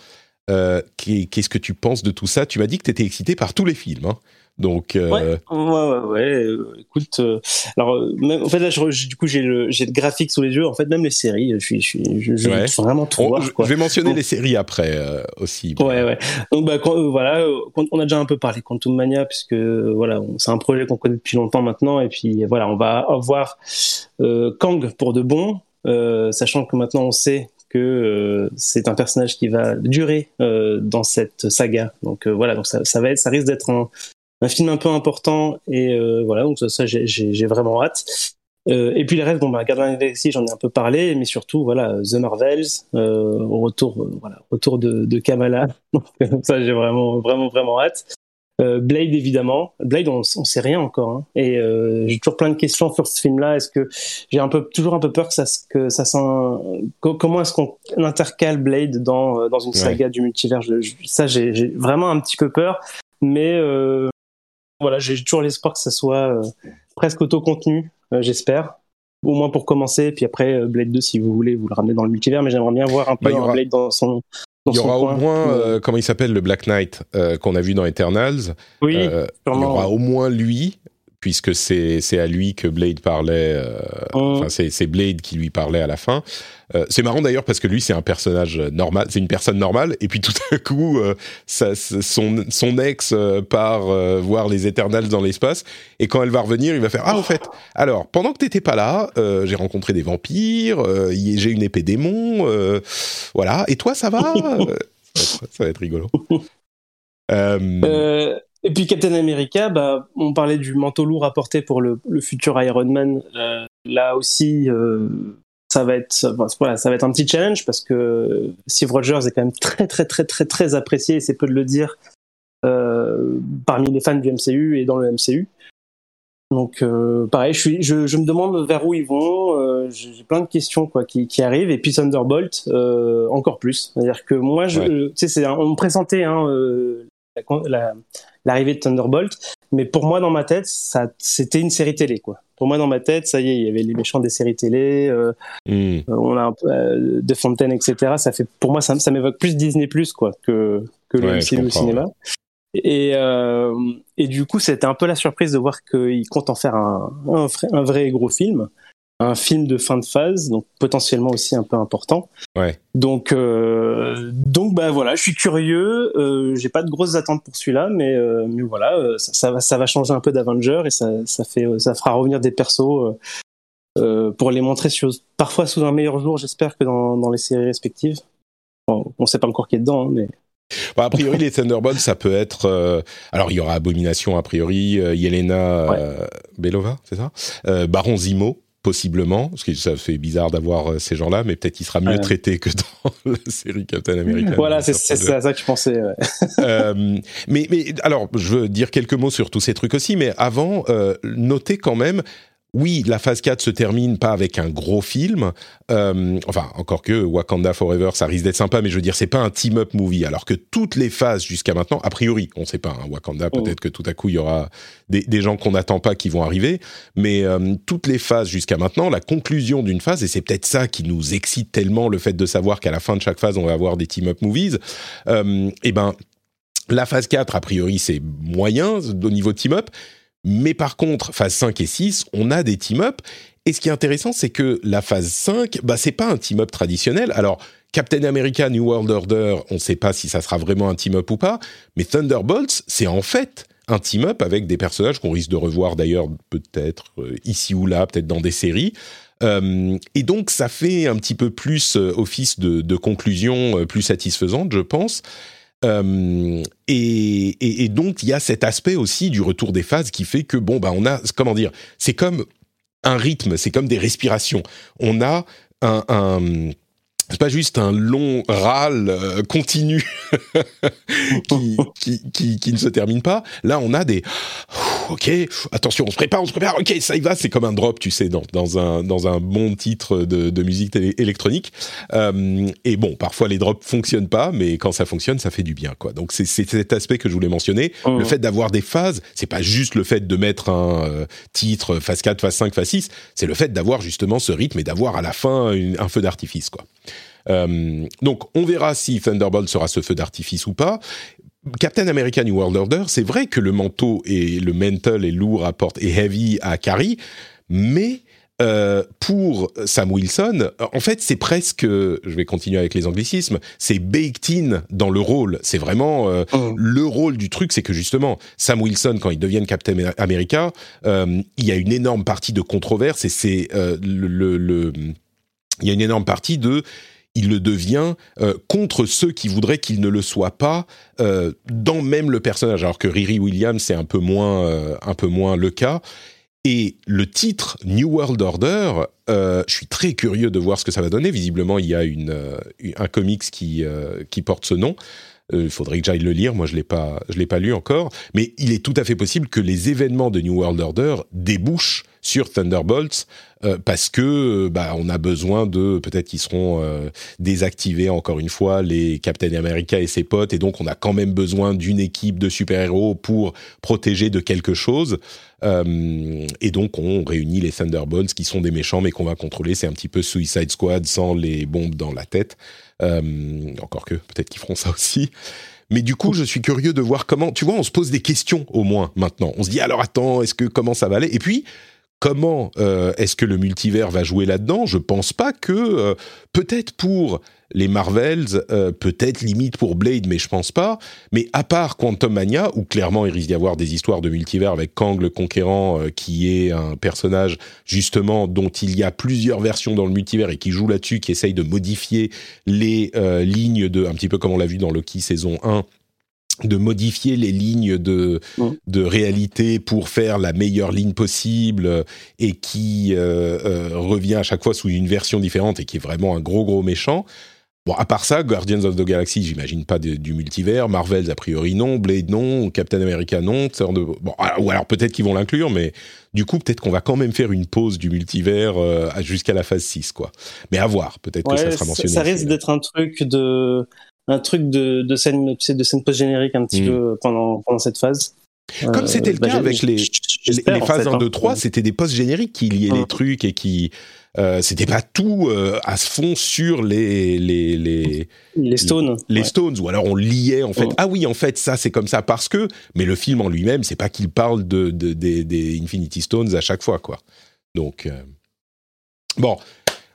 Speaker 1: Qu'est- Qu'est-ce que tu penses de tout ça? Tu m'as dit que tu étais excité par tous les films. hein. Donc, euh,
Speaker 2: Ouais, ouais, ouais, ouais. euh, écoute, euh, alors, même, en fait, là, je, je- du coup, j'ai le, j'ai le graphique sous les yeux. En fait, même les séries, je suis, je suis, je, je
Speaker 1: Ouais.
Speaker 2: veux vraiment
Speaker 1: on-
Speaker 2: voir,
Speaker 1: je,
Speaker 2: quoi.
Speaker 1: je vais mentionner les séries après euh, aussi.
Speaker 2: Ouais, ouais. Donc, bah, quand- voilà, quand- on a déjà un peu parlé Quantum Mania, puisque voilà, c'est un projet qu'on connaît depuis longtemps maintenant, et puis voilà, on va avoir Kang pour de bon, sachant que maintenant on sait que euh, c'est un personnage qui va durer euh, dans cette saga. Donc euh, voilà, donc ça, ça va être, ça risque d'être un, un film un peu important, et euh, voilà, donc ça, ça, j'ai- vraiment hâte. Euh, et puis les rêves, bon, bah, the Galaxy, j'en ai un peu parlé, mais surtout, voilà, The Marvels, euh, au retour, euh, voilà, retour de, de Kamala. Donc, euh, ça, j'ai vraiment, vraiment, vraiment hâte. Euh, Blade, évidemment. Blade, on, on sait rien encore. Hein. Et euh, j'ai toujours plein de questions sur ce film-là. Est-ce que j'ai un peu, toujours un peu peur que ça, se- que ça s'en- co- comment est-ce qu'on intercale Blade dans, dans une
Speaker 1: Ouais.
Speaker 2: saga du multivers? Je- je- Ça, j'ai j'ai vraiment un petit peu peur. Mais euh, voilà, j'ai toujours l'espoir que ça soit euh, presque auto-contenu, euh, j'espère. Au moins pour commencer, puis après euh, Blade 2, si vous voulez, vous le ramenez dans le multivers, mais j'aimerais bien voir un peu
Speaker 1: Bah,
Speaker 2: un
Speaker 1: aura-
Speaker 2: Blade dans son. Dans
Speaker 1: Il y
Speaker 2: son
Speaker 1: aura au moins,
Speaker 2: Euh,
Speaker 1: comment il s'appelle, le Black Knight qu'on a vu dans Eternals.
Speaker 2: oui,
Speaker 1: il y aura au moins lui, puisque c'est c'est à lui que Blade parlait. euh,
Speaker 2: Mm.
Speaker 1: Enfin, c'est Blade qui lui parlait à la fin. Euh, c'est marrant d'ailleurs parce que lui, c'est un personnage normal, c'est une personne normale, et puis tout à coup, euh, ça- son, son ex euh, part euh, voir les Eternals dans l'espace, et quand elle va revenir, il va faire Ah, au fait, alors, pendant que t'étais pas là, euh, j'ai rencontré des vampires, euh, j'ai une épée démon, euh, voilà, et toi, ça va ça, va être, rigolo. Euh,
Speaker 2: et puis Captain America, bah, on parlait du manteau lourd apporté pour le, le futur Iron Man. Euh, là aussi, euh, ça va être, voilà, ça va être un petit challenge parce que Steve Rogers est quand même très très très très très apprécié, c'est peu de le dire, euh, parmi les fans du MCU et dans le MCU. Donc pareil, je, suis, je, je me demande vers où ils vont. J'ai plein de questions quoi qui, qui arrivent. Et puis Thunderbolt, encore plus. C'est-à-dire que moi, je,
Speaker 1: Ouais.
Speaker 2: tu sais, c'est un- on me présentait hein, l'arrivée de Thunderbolt, mais pour moi dans ma tête, ça, c'était une série télé quoi. pour moi dans ma tête, ça y est, il y avait les méchants des séries télé, euh,
Speaker 1: Hmm.
Speaker 2: on a un peu euh, de Fontaine, etc. Ça fait, pour moi, ça, ça m'évoque plus Disney Plus quoi que que le
Speaker 1: Ouais,
Speaker 2: MCU au cinéma. Et euh, et du coup, c'était un peu la surprise de voir qu'il compte en faire un un vrai gros film, un film de fin de phase, donc potentiellement aussi un peu important.
Speaker 1: Ouais.
Speaker 2: Donc, euh, donc bah voilà, je suis curieux. Euh, J'ai pas de grosses attentes pour celui-là, mais, euh, mais voilà, euh, ça, ça va, ça va changer un peu d'Avenger et ça, ça fait, ça fera revenir des persos pour les montrer sur, parfois sous un meilleur jour, j'espère que dans, dans les séries respectives. Bon, on sait pas encore qui est dedans, hein, mais
Speaker 1: Bah, a priori, les Thunderbolts, ça peut être. euh, alors, il y aura Abomination a priori, euh, Yelena euh, Belova, c'est ça? Baron Zimo, possiblement, parce que ça fait bizarre d'avoir euh, ces gens-là, mais peut-être il sera mieux traité que dans la série Captain America.
Speaker 2: voilà, c'est c'est ça, ça que je pensais. ouais.
Speaker 1: Euh, mais, mais alors, je veux dire quelques mots sur tous ces trucs aussi, mais avant, euh, notez quand même. Oui, la phase 4 se termine pas avec un gros film. Euh, enfin, encore que Wakanda Forever, ça risque d'être sympa, mais je veux dire, c'est pas un team-up movie. Alors que toutes les phases jusqu'à maintenant, a priori, on sait pas, hein, Wakanda, peut-être que tout à coup, il y aura des, des gens qu'on n'attend pas qui vont arriver. Mais euh, toutes les phases jusqu'à maintenant, la conclusion d'une phase, et c'est peut-être ça qui nous excite tellement, le fait de savoir qu'à la fin de chaque phase, on va avoir des team-up movies, euh, et ben, la phase 4, a priori, c'est moyen au niveau team-up. Mais par contre, phase 5 et 6, on a des team-up. Et ce qui est intéressant, c'est que la phase 5, bah, c'est pas un team-up traditionnel. Alors, Captain America New World Order, on ne sait pas si ça sera vraiment un team-up ou pas. Mais Thunderbolts, c'est en fait un team-up avec des personnages qu'on risque de revoir d'ailleurs peut-être euh, ici ou là, peut-être dans des séries. Euh, et donc, ça fait un petit peu plus euh, office de, de conclusion plus satisfaisante, je pense. Euh, et, donc il y a cet aspect aussi du retour des phases qui fait que bon bah on a comment dire c'est comme un rythme c'est comme des respirations. On a un c'est pas juste un long râle euh, continu qui, qui, qui, qui ne se termine pas. Là, on a des ok, attention, on se prépare, on se prépare. Ok, ça y va, c'est comme un drop, tu sais, dans, dans un dans un bon titre de, de musique électronique. Euh, et bon, parfois les drops fonctionnent pas, mais quand ça fonctionne, ça fait du bien, quoi. Donc c'est cet aspect que je voulais mentionner.
Speaker 2: Mhm.
Speaker 1: Le fait d'avoir des phases, c'est pas juste le fait de mettre un euh, titre phase 4, phase 5, phase 6, c'est le fait d'avoir justement ce rythme et d'avoir à la fin une- un feu d'artifice, quoi. Euh, donc, on verra si Thunderbolt sera ce feu d'artifice ou pas. Captain America New World Order, c'est vrai que le manteau et le mantle est lourd à porte et heavy à Carrie, mais euh, pour Sam Wilson, en fait, c'est presque, je vais continuer avec les anglicismes, c'est baked in dans le rôle. C'est vraiment euh,
Speaker 2: Mhm.
Speaker 1: le rôle du truc, c'est que justement, Sam Wilson, quand il devient Captain America, euh, il y a une énorme partie de controverse et c'est le, le- le- il y a une énorme partie de il le devient euh, contre ceux qui voudraient qu'il ne le soit pas euh, dans même le personnage. Alors que Riri Williams c'est un peu moins euh, un peu moins le cas. Et le titre New World Order je suis très curieux de voir ce que ça va donner. Visiblement il y a une un comics qui qui porte ce nom Euh, il faudrait que j'aille le lire. Moi, je l'ai pas, je l'ai pas lu encore. Mais il est tout à fait possible que les événements de New World Order débouchent sur Thunderbolts euh, parce que euh, bah on a besoin de peut-être qu'ils seront euh, désactivés encore une fois les Captain America et ses potes et donc on a quand même besoin d'une équipe de super-héros pour protéger de quelque chose. Euh, et donc on réunit les Thunderbolts qui sont des méchants mais qu'on va contrôler. C'est un petit peu Suicide Squad sans les bombes dans la tête. Euh, encore que peut-être qu'ils feront ça aussi. Mais du coup, je suis curieux de voir comment. Tu vois, on se pose des questions au moins maintenant. On se dit alors attends, est-ce que comment ça va aller? Et puis comment euh, est-ce que le multivers va jouer là-dedans? Je pense pas que euh, peut-être pour les Marvels, euh, peut-être limite pour Blade, mais je pense pas. Mais à part Quantum Mania, où clairement il risque d'y avoir des histoires de multivers avec Kang le Conquérant, euh, qui est un personnage justement dont il y a plusieurs versions dans le multivers et qui joue là-dessus, qui essaye de modifier les euh, lignes de, un petit peu comme on l'a vu dans Loki saison 1, de modifier les lignes de, de réalité pour faire la meilleure ligne possible et qui revient à chaque fois sous une version différente et qui est vraiment un gros gros méchant. Bon, à part ça, Guardians of the Galaxy, j'imagine pas de- du multivers. Marvels, a priori non. Blade, non. Captain America, non. De... Bon, alors- ou alors peut-être qu'ils vont l'inclure, mais du coup, peut-être qu'on va quand même faire une pause du multivers euh, jusqu'à la phase 6, quoi. Mais à voir, peut-être que ça sera mentionné.
Speaker 2: ça risque d'être un truc de un truc de, de scène de scène post générique un petit
Speaker 1: Mm.
Speaker 2: peu pendant pendant cette phase.
Speaker 1: Comme c'était le
Speaker 2: bah,
Speaker 1: cas
Speaker 2: j'ai-
Speaker 1: avec les- les phases
Speaker 2: fait,
Speaker 1: 1, 2,
Speaker 2: hein.
Speaker 1: 3, c'était des postes génériques qui liaient les
Speaker 2: Mm.
Speaker 1: trucs et qui. Euh, c'était pas tout euh, à fond sur les, les, les,
Speaker 2: Les Stones.
Speaker 1: les
Speaker 2: ouais.
Speaker 1: Stones, ou alors on liait en fait. Ah oui, en fait, ça c'est comme ça parce que. Mais le film en lui-même, c'est pas qu'il parle de, de- des- des Infinity Stones à chaque fois, quoi. Donc. euh, Bon.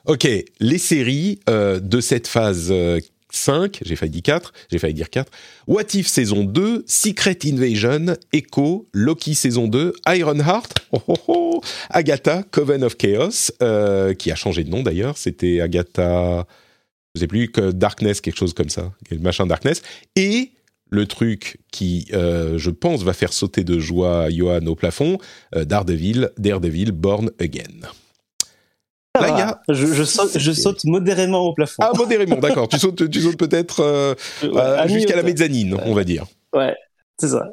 Speaker 1: Ok, les séries euh, de cette phase 5, j'ai failli dire 4, j'ai failli dire 4. What If saison 2, Secret Invasion, Echo, Loki saison 2, Ironheart, Agatha, Coven of Chaos, euh, qui a changé de nom d'ailleurs, c'était Agatha, je sais plus, que Darkness, quelque chose comme ça, machin Darkness, et le truc qui, euh, je pense, va faire sauter de joie Johan au plafond, euh, Daredevil, Daredevil, Born Again. Là,
Speaker 2: va.
Speaker 1: il y a-
Speaker 2: je, je saute, je saute modérément au plafond.
Speaker 1: Ah, modérément, d'accord. Tu sautes, tu sautes peut-être euh,
Speaker 2: Ouais,
Speaker 1: euh,
Speaker 2: à
Speaker 1: jusqu'à la mezzanine, on va dire.
Speaker 2: Ouais, c'est ça.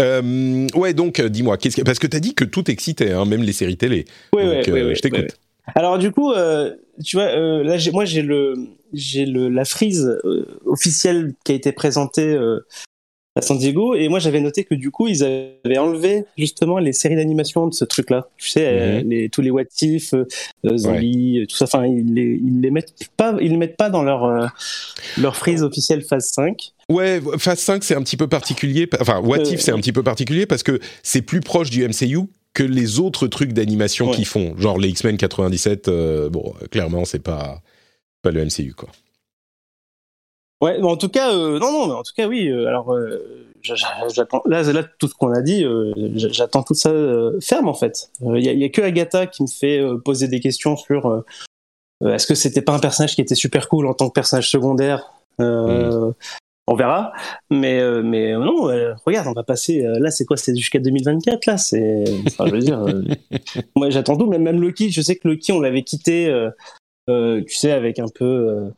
Speaker 1: Euh, ouais, donc, euh, dis-moi, qu'est-ce que, parce que t'as dit que tout excitait, hein, même les séries télé.
Speaker 2: Ouais,
Speaker 1: donc,
Speaker 2: ouais,
Speaker 1: euh,
Speaker 2: ouais, ouais,
Speaker 1: je t'écoute.
Speaker 2: ouais, ouais. Alors du coup, euh, tu vois, euh, là, moi j'ai le, j'ai le la frise euh, officielle qui a été présentée euh, à San Diego, et moi j'avais noté que du coup ils avaient enlevé justement les séries d'animation de ce truc-là. Tu sais, euh,
Speaker 1: Mhm.
Speaker 2: les, tous les what if, euh, euh, zombies, euh, tout ça. Enfin, ils les, ils les mettent pas, ils les mettent pas dans leur euh, leur frise officielle phase 5.
Speaker 1: Ouais, phase 5, c'est un petit peu particulier. Enfin, What
Speaker 2: Euh,
Speaker 1: If, c'est un petit peu particulier parce que c'est plus proche du MCU que les autres trucs d'animation
Speaker 2: Ouais.
Speaker 1: qu'ils font. Genre les X-Men 97, euh, bon, clairement, c'est pas, pas le MCU, quoi.
Speaker 2: Ouais, mais en tout cas, euh, non, non, mais en tout cas, oui. euh, alors, euh, j'a- j'a- j'attends. Là, là, tout ce qu'on a dit, j'a- j'attends tout ça ferme en fait. Il y, a, y a que Agatha qui me fait poser des questions sur est-ce que c'était pas un personnage qui était super cool en tant que personnage secondaire? Euh, On verra, mais mais non, regarde, on va passer. là, c'est quoi C'est jusqu'à 2024. Là, c'est. Enfin, je veux dire, moi, j'attends tout. Même même Loki, je sais que Loki, on l'avait quitté. tu sais, avec un peu.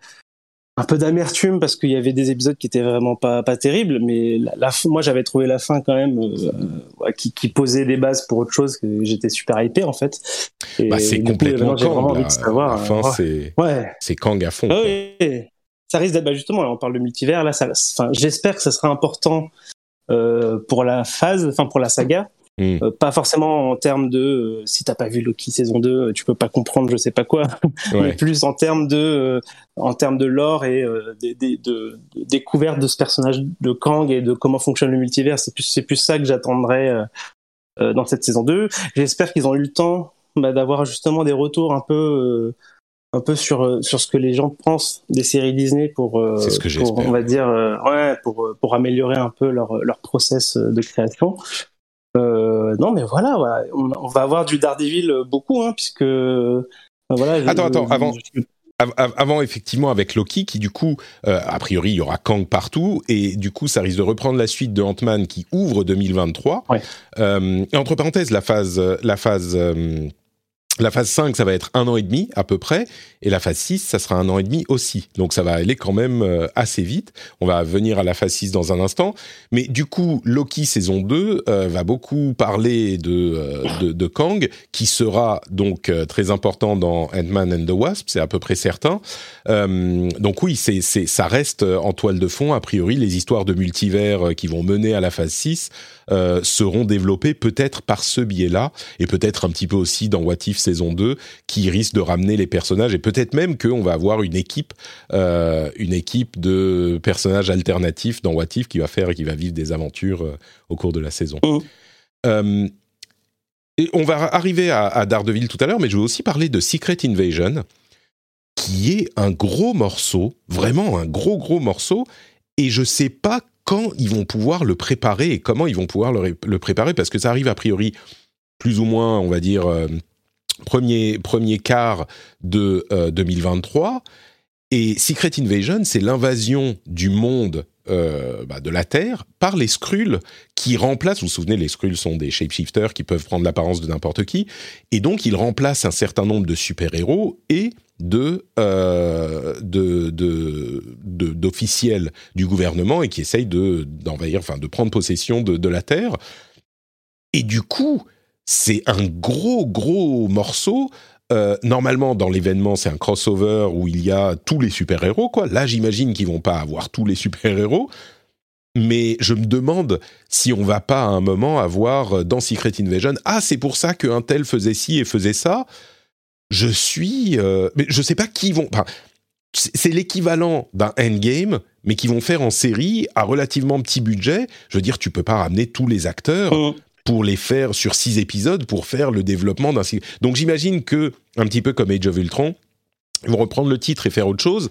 Speaker 2: Un peu d'amertume parce qu'il y avait des épisodes qui étaient vraiment pas pas terribles mais la, la moi j'avais trouvé la fin quand même euh, ouais, qui, qui posait des bases pour autre chose que j'étais super hypé en fait
Speaker 1: Bah, c'est
Speaker 2: coup,
Speaker 1: complètement
Speaker 2: vraiment
Speaker 1: Kang.
Speaker 2: envie
Speaker 1: là.
Speaker 2: de savoir
Speaker 1: La fin,
Speaker 2: euh,
Speaker 1: c'est,
Speaker 2: ouais
Speaker 1: c'est Kang à fond.
Speaker 2: ah oui ça risque d'être bah, justement là, on parle de multivers là ça enfin j'espère que ça sera important euh, pour la phase enfin pour la saga
Speaker 1: Mm.
Speaker 2: Euh, pas forcément en termes de euh, si t'as pas vu Loki saison 2 euh, tu peux pas comprendre je sais pas quoi mais plus en termes de euh, en termes de lore et des- des- de, de découverte de ce personnage de Kang et de comment fonctionne le multivers c'est plus c'est plus ça que j'attendrais dans cette saison 2 j'espère qu'ils ont eu le temps bah, d'avoir justement des retours un peu un peu sur sur ce que les gens pensent des séries Disney pour euh,
Speaker 1: C'est ce que
Speaker 2: pour,
Speaker 1: j'espère.
Speaker 2: on va dire euh, ouais pour pour améliorer un peu leur leur process de création euh, non mais voilà, voilà. On, on va avoir du Daredevil euh, beaucoup hein, puisque euh, voilà je-
Speaker 1: Attends, attends,
Speaker 2: je-
Speaker 1: avant.
Speaker 2: je-
Speaker 1: Av- av- Avant, effectivement, avec Loki, qui du coup, euh, a priori, il y aura Kang partout, et du coup, ça risque de reprendre la suite de Ant-Man qui ouvre 2023.
Speaker 2: Ouais.
Speaker 1: Euh, et entre parenthèses, la phase, la phase, euh, la phase 5, ça va être un an et demi à peu près, et la phase 6, ça sera un an et demi aussi. Donc ça va aller quand même euh, assez vite. On va venir à la phase 6 dans un instant. Mais du coup, Loki saison 2 euh, va beaucoup parler de, euh, de, de Kang, qui sera donc euh, très important dans Ant-Man and the Wasp, c'est à peu près certain. Euh, donc oui, c'est, c'est, ça reste en toile de fond. A priori, les histoires de multivers euh, qui vont mener à la phase 6 euh, seront développées peut-être par ce biais-là, et peut-être un petit peu aussi dans What If saison 2, qui risque de ramener les personnages, et peut-être même qu'on va avoir une équipe, euh, une équipe de personnages alternatifs dans What If qui va faire et qui va vivre des aventures euh, au cours de la saison. Euh, et on va arriver à, à Daredevil tout à l'heure, mais je veux aussi parler de Secret Invasion, qui est un gros morceau, vraiment un gros gros morceau, et je sais pas quand ils vont pouvoir le préparer et comment ils vont pouvoir le, ré- le préparer, parce que ça arrive a priori plus ou moins, on va dire, euh, premier, premier quart de euh, 2023. Et Secret Invasion, c'est l'invasion du monde euh, bah, de la Terre par les Skrulls qui remplacent, vous vous souvenez, les Skrulls sont des shapeshifters qui peuvent prendre l'apparence de n'importe qui, et donc ils remplacent un certain nombre de super-héros et de, euh, de, d'officiels du gouvernement et qui essayent de, d'envahir, enfin de prendre possession de, la Terre. Et du coup, c'est un gros, gros morceau. Euh, normalement, dans l'événement, c'est un crossover où il y a tous les super-héros, quoi. Là, j'imagine qu'ils vont pas avoir tous les super-héros. mais je me demande si on va pas à un moment avoir euh, dans Secret Invasion ah c'est pour ça qu'un tel faisait ci et faisait ça. Je suis, euh, mais je sais pas qui vont. Enfin, c'est l'équivalent d'un endgame, mais qui vont faire en série à relativement petit budget. Je veux dire, tu peux pas ramener tous les acteurs
Speaker 2: Mm.
Speaker 1: pour les faire sur six épisodes pour faire le développement d'un. Donc j'imagine que un petit peu comme Age of Ultron, ils vont reprendre le titre et faire autre chose.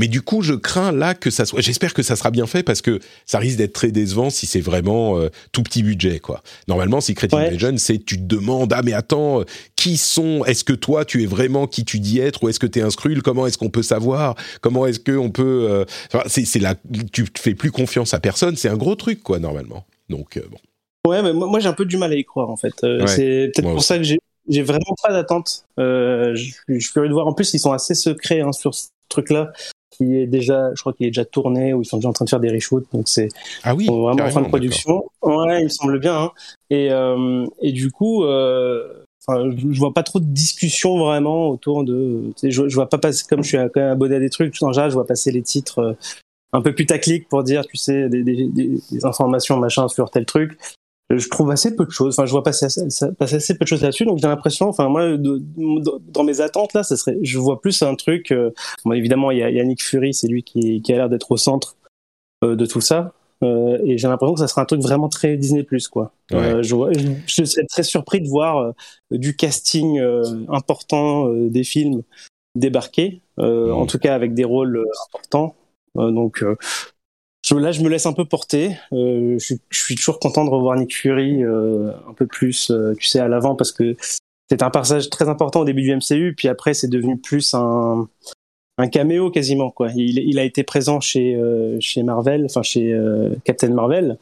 Speaker 1: Mais du coup, je crains là que ça soit. J'espère que ça sera bien fait parce que ça risque d'être très décevant si c'est vraiment euh, tout petit budget, quoi. Normalement, Secret
Speaker 2: Ouais.
Speaker 1: Invasion, c'est tu te demandes ah mais attends, euh, qui sont Est-ce que toi tu es vraiment qui tu dis être ou est-ce que tu es un Skrull Comment est-ce qu'on peut savoir? Comment est-ce que on peut euh, enfin, C'est là, tu fais plus confiance à personne. C'est un gros truc, quoi, normalement. Donc euh, bon.
Speaker 2: Ouais, mais moi, moi, j'ai un peu du mal à y croire en fait.
Speaker 1: Ouais,
Speaker 2: c'est peut-être pour
Speaker 1: aussi.
Speaker 2: ça que j'ai j'ai vraiment pas d'attente. Euh, je, je suis curieux de voir. En plus, ils sont assez secrets hein, sur ce truc-là, qui est déjà, je crois qu'il est déjà tourné ou ils sont déjà en train de faire des reshoots. Donc c'est
Speaker 1: Ah oui,
Speaker 2: vraiment en fin de production. Ouais, il me semble bien. hein. Et euh, et du coup. Euh, je vois pas trop de discussion vraiment autour de. Je, je vois pas passer comme je suis quand même abonné à des trucs. En général, je vois passer les titres euh, un peu putaclic pour dire, tu sais, des, des, des, des informations machin sur tel truc. Je trouve assez peu de choses. Enfin, je vois passer assez, passer assez peu de choses là-dessus. Donc j'ai l'impression, enfin moi, de- de- dans mes attentes là, ça serait, je vois plus un truc. euh, bon, évidemment, il y a Yannick Fury, c'est lui qui, qui a l'air d'être au centre euh, de tout ça. Euh, et j'ai l'impression que ça sera un truc vraiment très Disney Plus quoi.
Speaker 1: Ouais.
Speaker 2: Euh, je, vois- je, je serais très surpris de voir euh, du casting euh, important des films débarquer, en tout cas avec des rôles importants. Donc là, je me laisse un peu porter. Euh, je, suis- toujours content de revoir Nick Fury euh, un peu plus, euh, tu sais, à l'avant parce que c'est un passage très important au début du MCU, puis après c'est devenu plus un un caméo quasiment quoi. Il, il a été présent chez chez Marvel, enfin chez Captain Marvel,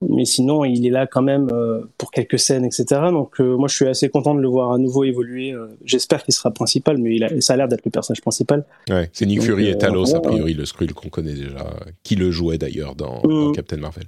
Speaker 2: mais sinon il est là quand même euh, pour quelques scènes, etc. Donc euh, moi je suis assez content de le voir à nouveau évoluer. Euh, J'espère qu'il sera principal, mais il a, ça a l'air d'être le personnage principal.
Speaker 1: Ouais, c'est Nick Fury et Talos, a priori, le Skrull qu'on connaît déjà, qui le jouait d'ailleurs dans,
Speaker 2: Mm.
Speaker 1: dans Captain Marvel.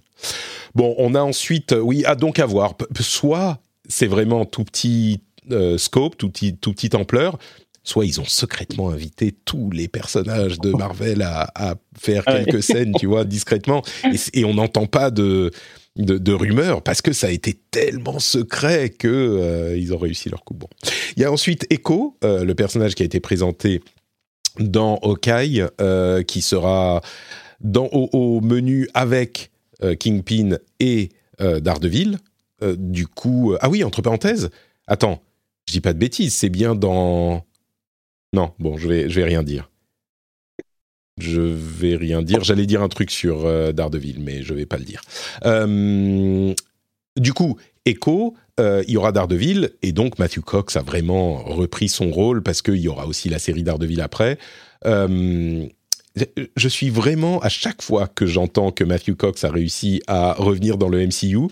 Speaker 1: Bon, on a ensuite, oui, ah, donc à voir. Soit c'est vraiment tout petit euh, scope, tout petit, tout petite ampleur, soit ils ont secrètement invité tous les personnages de Marvel à, à faire
Speaker 2: Ah ouais.
Speaker 1: quelques scènes, tu vois, discrètement, et, on n'entend pas de, de, de rumeurs parce que ça a été tellement secret que euh, ils ont réussi leur coup. Bon, il y a ensuite Echo, euh, le personnage qui a été présenté dans Hawkeye, euh, qui sera dans, au, au menu avec Kingpin et Daredevil. Du coup, ah oui, entre parenthèses, attends, je dis pas de bêtises, c'est bien dans. Non, bon, je vais, je vais rien dire. Je vais rien dire. J'allais dire un truc sur euh, Daredevil, mais je vais pas le dire. Euh, du coup, Echo, euh, il y aura Daredevil, et donc Matthew Cox a vraiment repris son rôle parce qu'il y aura aussi la série Daredevil après. Je suis vraiment, à chaque fois que j'entends que Matthew Cox a réussi à revenir dans le MCU,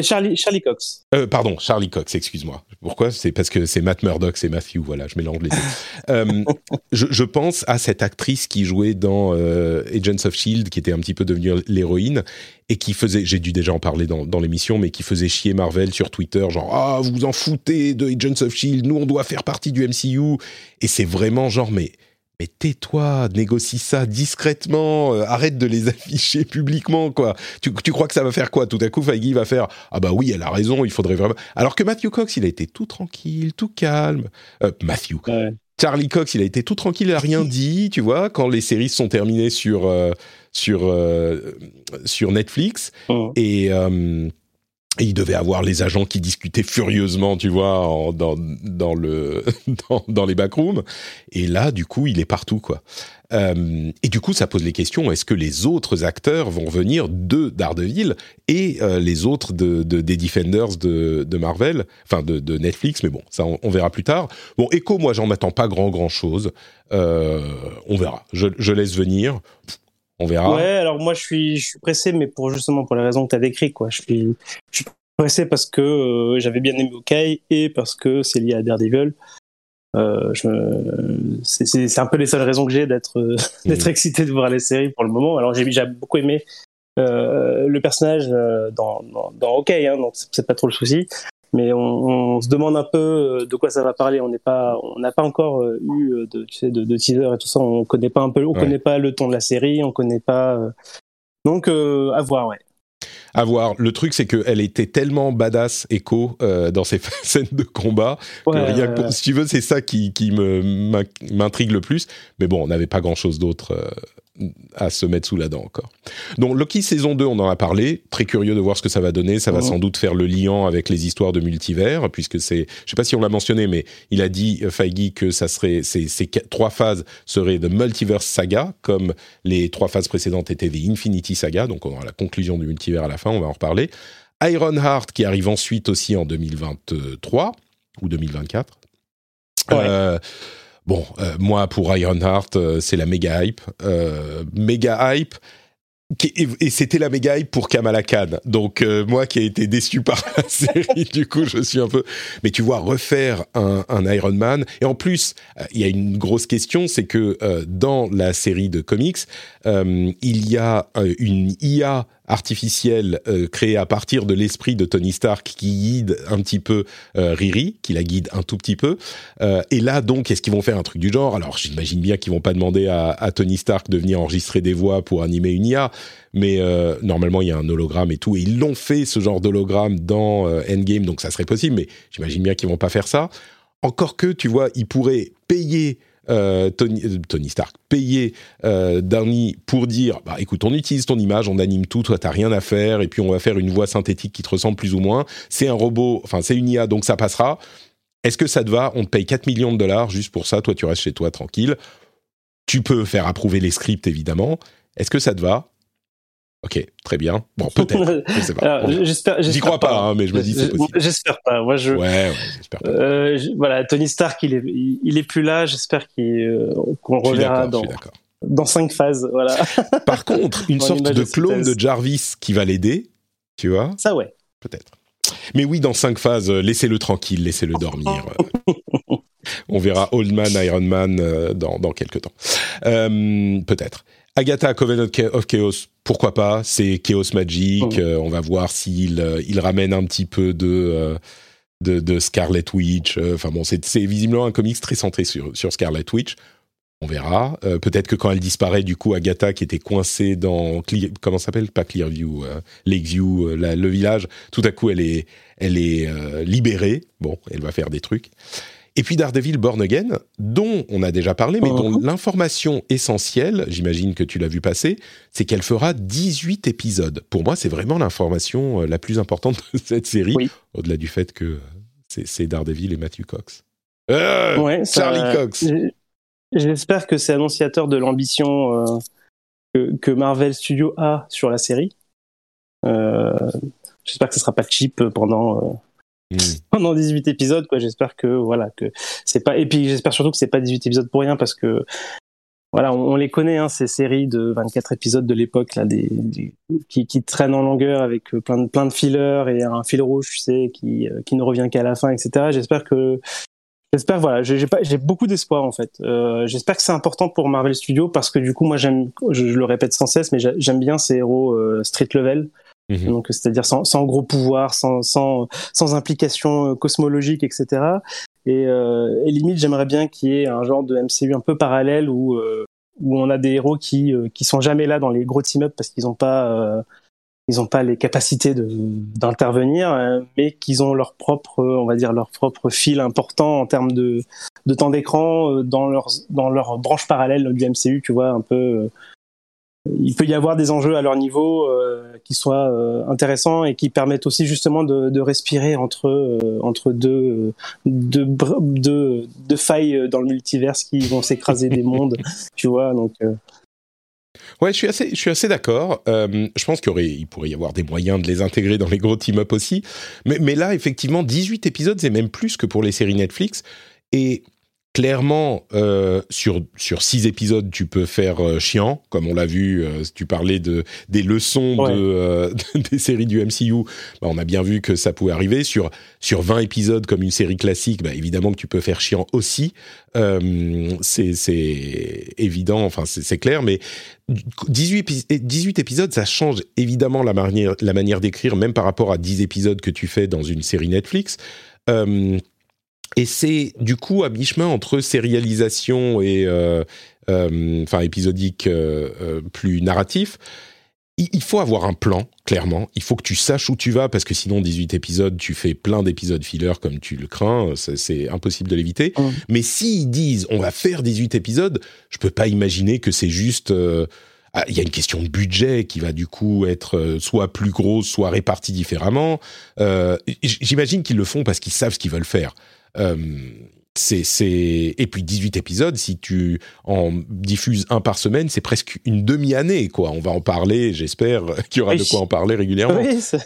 Speaker 2: Charlie, Charlie Cox.
Speaker 1: euh, pardon, Charlie Cox, excuse-moi. Pourquoi? C'est parce que c'est Matt Murdock, c'est Matthew, voilà, je mélange les deux. Euh, je, je pense à cette actrice qui jouait dans euh, Agents of Shield, qui était un petit peu devenue l'héroïne et qui faisait, j'ai dû déjà en parler dans, dans l'émission, mais qui faisait chier Marvel sur Twitter, genre ah vous vous en foutez de Agents of Shield, nous on doit faire partie du MCU et c'est vraiment genre mais mais tais-toi, négocie ça discrètement, euh, arrête de les afficher publiquement, quoi. Tu, tu crois que ça va faire quoi? Tout à coup, Feige va faire Ah bah oui, elle a raison, il faudrait vraiment. Alors que Matthew Cox, il a été tout tranquille, tout calme. Euh, Matthew.
Speaker 2: Ouais.
Speaker 1: Charlie Cox, il a été tout tranquille, il a rien dit, tu vois, quand les séries sont terminées sur, euh, sur, sur Netflix.
Speaker 2: Mm.
Speaker 1: Et, il devait avoir les agents qui discutaient furieusement, tu vois, dans, dans, le, dans, dans les backrooms. Et là, du coup, il est partout, quoi. Euh, et du coup, ça pose les questions. Est-ce que les autres acteurs vont venir de Daredevil et euh, les autres de, de- des Defenders de, de Marvel, enfin de, de Netflix, mais bon, ça on, on verra plus tard. Bon, Echo, moi, j'en attends pas grand grand chose. Euh, on verra. Je, je laisse venir. On verra.
Speaker 2: Ouais, alors moi je suis, je suis pressé, mais pour justement pour les raisons que tu as décrites, quoi. Je suis, je suis pressé parce que euh, j'avais bien aimé Hawkeye et parce que c'est lié à Daredevil. Euh, c'est, un peu les seules raisons que j'ai d'être,
Speaker 1: Mhm.
Speaker 2: excité de voir les séries pour le moment. Alors j'ai, j'ai beaucoup aimé euh, le personnage dans, dans, dans Hawkeye, hein, donc c'est pas trop le souci. Mais on, on se demande un peu euh, de quoi ça va parler. On n'est pas, on n'a pas encore euh, eu euh, de, tu sais, de, de teaser et tout ça. On connaît pas un peu, on
Speaker 1: Ouais.
Speaker 2: connaît pas le ton de la série, on connaît pas. euh, Donc, à voir, ouais
Speaker 1: à voir. Le truc, c'est qu'elle était tellement badass Echo euh, dans ses scènes de combat que rien que si tu veux, c'est ça qui, qui me m'intrigue le plus. Mais bon, on n'avait pas grand chose d'autre à se mettre sous la dent encore. Donc Loki saison 2, on en a parlé. Très curieux de voir ce que ça va donner. Ça va mhm. sans doute faire le lien avec les histoires de multivers, puisque c'est, je sais pas si on l'a mentionné, mais il a dit euh, Feige que ça serait ces, ces trois phases seraient de multiverse saga, comme les trois phases précédentes étaient des Infinity Saga. Donc on aura la conclusion du multivers à la fin. On va en reparler. Ironheart qui arrive ensuite aussi en 2023 ou 2024. Ouais. Euh, Bon, euh, moi pour Ironheart, euh, c'est la méga hype, euh, méga hype. et c'était la méga hype pour Kamala Khan. Donc moi qui ai été déçu par la série, du coup je suis un peu. Mais tu vois refaire un, un Iron Man et en plus il y a une grosse question, c'est que dans la série de comics il y a une IA artificielle euh, créée à partir de l'esprit de Tony Stark qui guide un petit peu euh, Riri, qui la guide un tout petit peu. Euh, et là, donc, est-ce qu'ils vont faire un truc du genre? Alors, j'imagine bien qu'ils vont pas demander à, à, Tony Stark de venir enregistrer des voix pour animer une IA, mais normalement, il y a un hologramme et tout. Et ils l'ont fait, ce genre d'hologramme, dans Endgame, donc ça serait possible, mais j'imagine bien qu'ils vont pas faire ça. Encore que, tu vois, ils pourraient payer euh, Tony, euh, Tony, Stark payer euh, Downey pour dire bah écoute on utilise ton image on anime tout toi t'as rien à faire et puis on va faire une voix synthétique qui te ressemble plus ou moins. C'est un robot enfin c'est une IA donc ça passera. Est-ce que ça te va? On te paye 4 millions de dollars juste pour ça. Toi tu restes chez toi tranquille. Tu peux faire approuver les scripts évidemment. Est-ce que ça te va? Ok, très bien. Bon, peut-être. je sais pas. J'espère. J'y crois pas, hein, mais je me dis c'est possible.
Speaker 2: J'espère pas. Moi, je.
Speaker 1: Ouais, ouais j'espère pas.
Speaker 2: Euh, voilà, Tony Stark, il est, il est plus là. J'espère euh, qu'on reverra dans dans cinq phases. Voilà.
Speaker 1: Par contre, une sorte de clone de Jarvis qui va l'aider, tu vois?
Speaker 2: Ça, ouais.
Speaker 1: Peut-être. Mais oui, dans cinq phases, euh, laissez-le tranquille, laissez-le dormir. On verra Old Man, Iron Man euh, dans, dans quelques temps. Euh, Peut-être. Agatha Covenant of Chaos, pourquoi pas? C'est Chaos Magic. Oh. Euh, on va voir s'il euh, il ramène un petit peu de euh, de, de, Scarlet Witch. Enfin bon, c'est visiblement un comics très centré sur, sur Scarlet Witch. On verra. Peut-être que quand elle disparaît, du coup, Agatha qui était coincée dans comment s'appelle? Pas Clearview, Lakeview, le village. Tout à coup, elle est elle est libérée. Bon, elle va faire des trucs. Et puis Daredevil Born Again, dont on a déjà parlé, mais dont uh-huh. l'information essentielle, j'imagine que tu l'as vu passer, c'est qu'elle fera 18 épisodes. Pour moi, c'est vraiment l'information euh, la plus importante de cette série, au-delà du fait que c'est Daredevil et Matthew Cox.
Speaker 2: Euh, Charlie Cox. J'espère que c'est annonciateur de l'ambition euh, que, Marvel Studios a sur la série. J'espère que ce sera pas cheap pendant. Pendant 18 épisodes quoi j'espère que voilà que c'est pas et puis j'espère surtout que c'est pas 18 épisodes pour rien parce que voilà on, les connaît hein, ces séries de 24 épisodes de l'époque là des, qui, qui, traînent en longueur avec plein de plein de fillers et un fil rouge tu sais qui euh, qui ne revient qu'à la fin etc j'espère que J'espère, voilà, j'ai beaucoup d'espoir en fait. Euh, j'espère que c'est important pour Marvel Studios parce que du coup, moi, j'aime, je, le répète sans cesse, mais j'aime bien ces héros euh, street level. Mhm. Donc, c'est-à-dire sans, sans, gros pouvoir, sans, sans, sans implication euh, cosmologique, etc. Et, euh, et limite, j'aimerais bien qu'il y ait un genre de MCU un peu parallèle où, euh, où on a des héros qui, euh, qui sont jamais là dans les gros team-up parce qu'ils n'ont pas, ils ont pas les capacités d'intervenir, mais qu'ils ont leur propre, on va dire, leur propre fil important en termes de, de temps d'écran dans leur, dans leur branche parallèle du MCU, tu vois, un peu il peut y avoir des enjeux à leur niveau euh, qui soient euh, intéressants et qui permettent aussi justement de, de respirer entre euh, entre deux, deux, deux, deux failles dans le multiverse qui vont s'écraser des mondes, tu vois. Donc
Speaker 1: Ouais, je suis assez, je suis assez d'accord. je pense qu'il il pourrait y avoir des moyens de les intégrer dans les gros team-up aussi. Mais, mais là, effectivement, 18 épisodes, c'est même plus que pour les séries Netflix. Et clairement, euh, sur sur six épisodes, tu peux faire euh, chiant, comme on l'a vu. Euh, tu parlais de des leçons de, euh, des séries du MCU. Bah, on a bien vu que ça pouvait arriver sur sur 20 épisodes comme une série classique. Bah, évidemment que tu peux faire chiant aussi. c'est c'est évident. Enfin, c'est clair. Mais 18, 18 épisodes, ça change évidemment la manière la manière d'écrire, même par rapport à 10 épisodes que tu fais dans une série Netflix. Euh, et c'est du coup à mi-chemin entre sérialisation et euh, euh, enfin épisodique euh, plus narratif. il faut avoir un plan, clairement. Il faut que tu saches où tu vas, parce que sinon, 18 épisodes, tu fais plein d'épisodes filler comme tu le crains. C'est impossible de l'éviter.
Speaker 2: Mm.
Speaker 1: Mais s'ils disent, on va faire 18 épisodes, je peux pas imaginer que c'est juste... euh, ah, Il y a une question de budget qui va du coup être soit plus grosse, soit répartie différemment. Euh, J'imagine qu'ils le font parce qu'ils savent ce qu'ils veulent faire. Euh, c'est, c'est... Et puis 18 épisodes, si tu en diffuses un par semaine, c'est presque une demi-année, quoi. On va en parler, j'espère qu'il y aura
Speaker 2: Oui.
Speaker 1: de quoi en parler régulièrement.
Speaker 2: Oui, c'est-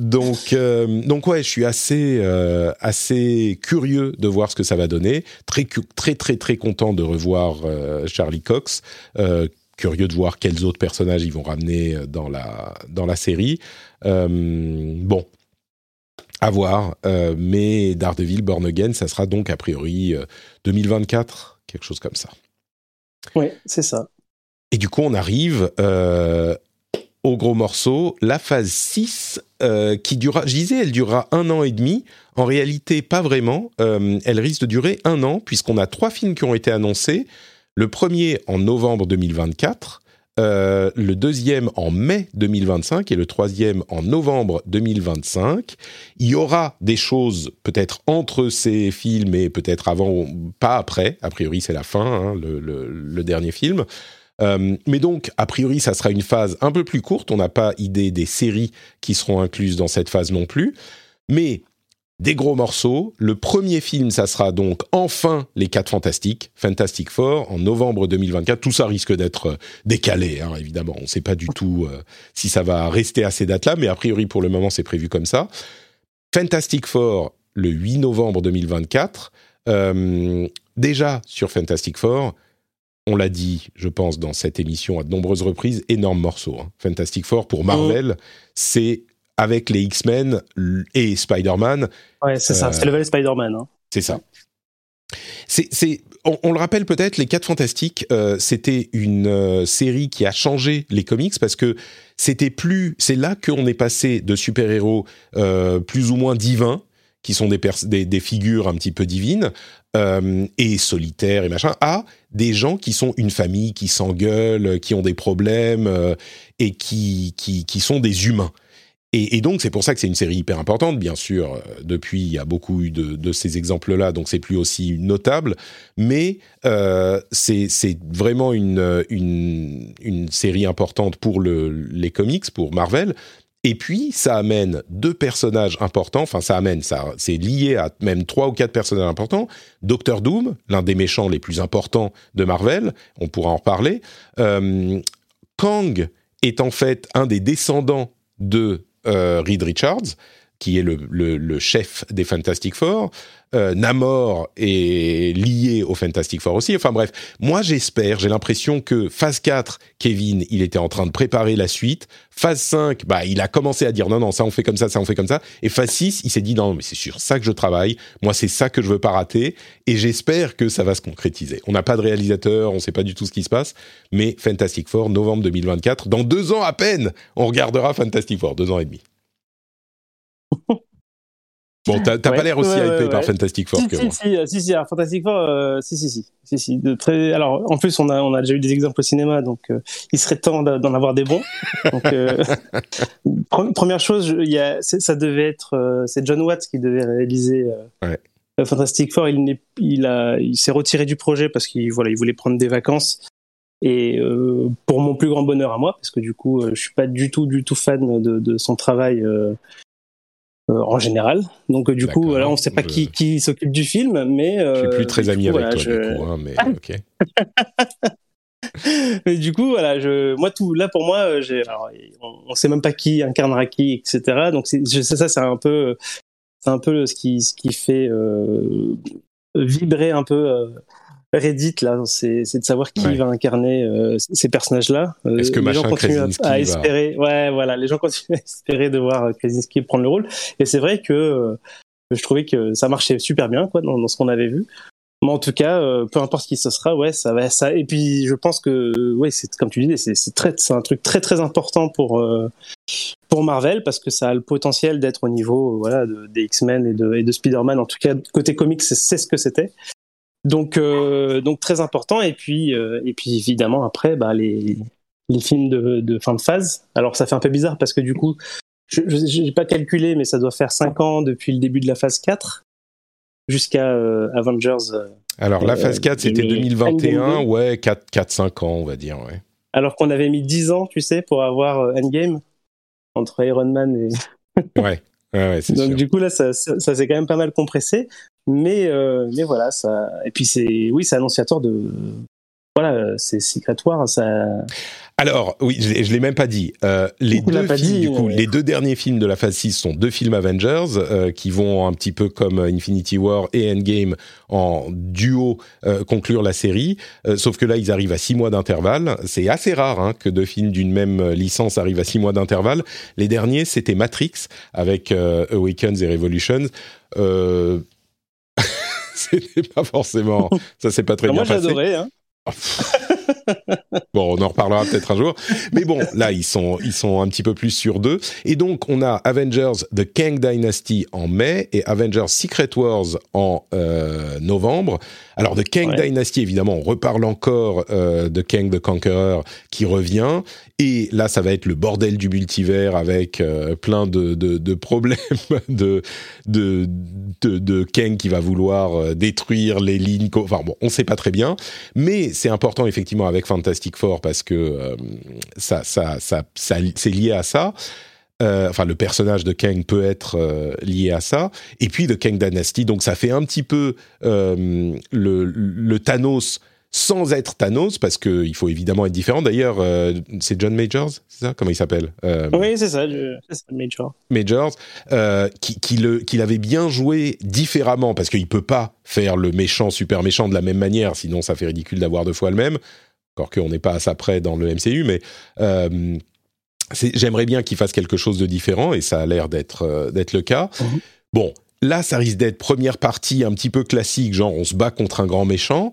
Speaker 1: Donc, euh, donc ouais, je suis assez, euh, assez curieux de voir ce que ça va donner. Très, très, très, très content de revoir euh, Charlie Cox. Curieux de voir quels autres personnages ils vont ramener dans la, dans la série. Bon, à voir. Euh, mais Daredevil Born Again, ça sera donc a priori euh, 2024, quelque chose comme ça.
Speaker 2: oui, c'est ça.
Speaker 1: Et du coup, on arrive euh, au gros morceau, la phase 6, euh, qui durera, je disais, elle durera un an et demi. En réalité, pas vraiment. Euh, elle risque de durer un an, puisqu'on a trois films qui ont été annoncés. Le premier en novembre 2024, euh, le deuxième en mai 2025 et le troisième en novembre 2025. Il y aura des choses peut-être entre ces films et peut-être avant, pas après. A priori, c'est la fin, hein, le dernier film. Euh, mais donc, a priori, ça sera une phase un peu plus courte. On n'a pas idée des séries qui seront incluses dans cette phase non plus. Mais des gros morceaux. Le premier film, ça sera donc enfin Les Quatre Fantastiques, Fantastic Four, en novembre 2024. Tout ça risque d'être euh, décalé, hein, évidemment. On ne sait pas du tout euh, si ça va rester à ces dates-là, mais a priori, pour le moment, c'est prévu comme ça. Fantastic Four, le 8 novembre 2024. Euh, déjà, sur Fantastic Four, on l'a dit, je pense, dans cette émission à de nombreuses reprises, énorme morceau. hein. Fantastic Four, pour Marvel, c'est avec les X-Men et Spider-Man,
Speaker 2: Ouais, c'est ça.
Speaker 1: Euh,
Speaker 2: C'est le Val Spider-Man. hein.
Speaker 1: c'est ça. C'est, c'est, on, on le rappelle peut-être, les Quatre Fantastiques, euh, c'était une euh, série qui a changé les comics parce que c'était plus, c'est là qu'on est passé de super-héros euh, plus ou moins divins, qui sont des, pers- des, des figures un petit peu divines euh, et solitaires et machin, à des gens qui sont une famille, qui s'engueulent, qui ont des problèmes euh, et qui, qui, qui sont des humains. Et, donc, c'est pour ça que c'est une série hyper importante. Bien sûr, euh, depuis, il y a beaucoup eu de, ces exemples-là, donc c'est plus aussi notable. Mais euh, c'est vraiment une, série importante pour le, les comics, pour Marvel. Et puis, ça amène deux personnages importants. Enfin, ça amène, ça, c'est lié à même trois ou quatre personnages importants. Doctor Doom, l'un des méchants les plus importants de Marvel. On pourra en reparler. Euh, Kang est en fait un des descendants de Reed Richards, qui est le, chef des Fantastic Four. Euh, Namor est lié au Fantastic Four aussi. Enfin bref, moi j'espère, j'ai l'impression que phase 4, Kevin, il était en train de préparer la suite. Phase 5, bah, il a commencé à dire non, non, ça on fait comme ça, ça on fait comme ça. Et phase 6, il s'est dit non, mais c'est sur ça que je travaille. Moi, c'est ça que je veux pas rater. Et j'espère que ça va se concrétiser. On n'a pas de réalisateur, on sait pas du tout ce qui se passe. Mais Fantastic Four, novembre 2024, dans deux ans à peine, on regardera Fantastic Four, deux ans et demi. Bon, t'as
Speaker 2: Ouais.
Speaker 1: pas l'air aussi
Speaker 2: Ouais,
Speaker 1: hypé
Speaker 2: ouais,
Speaker 1: par. Fantastic Four
Speaker 2: Si,
Speaker 1: que
Speaker 2: si,
Speaker 1: moi.
Speaker 2: si, euh, si, si, alors, Fantastic Four, euh, si, si, si, si, si, de très. Alors, en plus, on a, on a déjà eu des exemples au cinéma, donc euh, il serait temps d'en avoir des bons. Donc, euh, pre- première chose, je- il y a, c'est- ça devait être, c'est John Watts qui devait réaliser Fantastic Four. Il n'est, il a, il s'est retiré du projet parce qu'il, voilà, il voulait prendre des vacances. Et pour mon plus grand bonheur à moi, parce que du coup, je suis pas du tout, du tout fan de, de son travail. Euh, euh, en général. Donc euh, du coup, voilà, on ne sait pas
Speaker 1: Je-
Speaker 2: qui, qui s'occupe du film, mais
Speaker 1: Je suis
Speaker 2: euh,
Speaker 1: plus très ami
Speaker 2: coup,
Speaker 1: avec
Speaker 2: voilà,
Speaker 1: toi,
Speaker 2: je-
Speaker 1: du coup, hein, mais ok.
Speaker 2: mais du coup, voilà, je, moi tout là pour moi, euh, alors, on, on sait même pas qui incarnera qui, etc. Donc c'est, je sais ça, c'est un peu, c'est un peu ce qui, ce qui fait euh, vibrer un peu euh, Reddit là, c'est, de savoir qui
Speaker 1: Ouais.
Speaker 2: va incarner euh, ces personnages-là. Euh,
Speaker 1: Est-ce que
Speaker 2: les gens continuent à,
Speaker 1: Krasinski
Speaker 2: à
Speaker 1: va-
Speaker 2: espérer, ouais, voilà, les gens continuent à espérer de voir euh, Krasinski prendre le rôle. Et c'est vrai que euh, je trouvais que ça marchait super bien, quoi, dans, dans ce qu'on avait vu. Mais en tout cas, euh, peu importe qui ce sera, ouais, ça va, ça. Et puis, je pense que, ouais, c'est comme tu disais, c'est très, c'est un truc très très important pour euh, pour Marvel parce que ça a le potentiel d'être au niveau, voilà, de, des X-Men et de, et de Spider-Man. En tout cas, côté comics, c'est ce que c'était. Donc, euh, donc très important. Et puis, euh, et puis évidemment après, bah les les films de, de, fin de phase. Alors ça fait un peu bizarre parce que du coup, je n'ai pas calculé, mais ça doit faire 5 ans depuis le début de la phase 4 jusqu'à euh, Avengers.
Speaker 1: Alors la phase 4, c'était 2021, ouais, 4-5 ans, on va dire, ouais.
Speaker 2: Alors qu'on avait mis 10 ans, tu sais, pour avoir Endgame entre Iron Man et.
Speaker 1: ouais. Ouais, ouais,
Speaker 2: Donc du coup là, ça, ça, ça s'est quand même pas mal compressé, mais euh, mais voilà, ça. Et puis c'est, oui, c'est annonciateur de, voilà, c'est secrétoire, ça.
Speaker 1: Alors, oui, je, ne l'ai même pas dit. Euh, les deux films, du coup, les deux derniers films de la phase 6 sont deux films Avengers euh, qui vont un petit peu comme Infinity War et Endgame en duo euh, conclure la série. Euh, sauf que là, ils arrivent à six mois d'intervalle. C'est assez rare hein, que deux films d'une même licence arrivent à six mois d'intervalle. Les derniers, c'était Matrix avec Awakens et Revolutions. c'était pas forcément, ça s'est pas très bien
Speaker 2: moi,
Speaker 1: passé.
Speaker 2: Moi, j'adorais. Hein.
Speaker 1: bon, on en reparlera peut-être un jour. Mais bon, là, ils sont, ils sont un petit peu plus sur deux. Et donc, on a Avengers The Kang Dynasty en mai et Avengers Secret Wars en euh, novembre. Alors, The Kang Dynasty, évidemment, on reparle encore euh, de Kang the Conqueror qui revient. Et là, ça va être le bordel du multivers avec euh, plein de, de, de, problèmes de, de, de, de Kang qui va vouloir détruire les lignes. Enfin bon, on ne sait pas très bien. Mais c'est important, effectivement, avec Fantastic Four parce que euh, ça, ça, ça, ça c'est lié à ça. Euh, enfin, le personnage de Kang peut être euh, lié à ça. Et puis de Kang Dynasty, donc ça fait un petit peu euh, le, le, Thanos sans être Thanos, parce qu'il faut évidemment être différent. D'ailleurs, c'est John Majors, c'est ça? Comment il s'appelle?
Speaker 2: Oui, c'est ça, Majors.
Speaker 1: Majors, qui, qui, qui l'avait bien joué différemment, parce qu'il peut pas faire le méchant, super méchant de la même manière, sinon ça fait ridicule d'avoir deux fois le même. Encore qu'on n'est pas à ça près dans le MCU, mais J'aimerais bien qu'il fasse quelque chose de différent et ça a l'air d'être euh, le cas. Mhm. Bon, là, ça risque d'être première partie un petit peu classique, genre on se bat contre un grand méchant.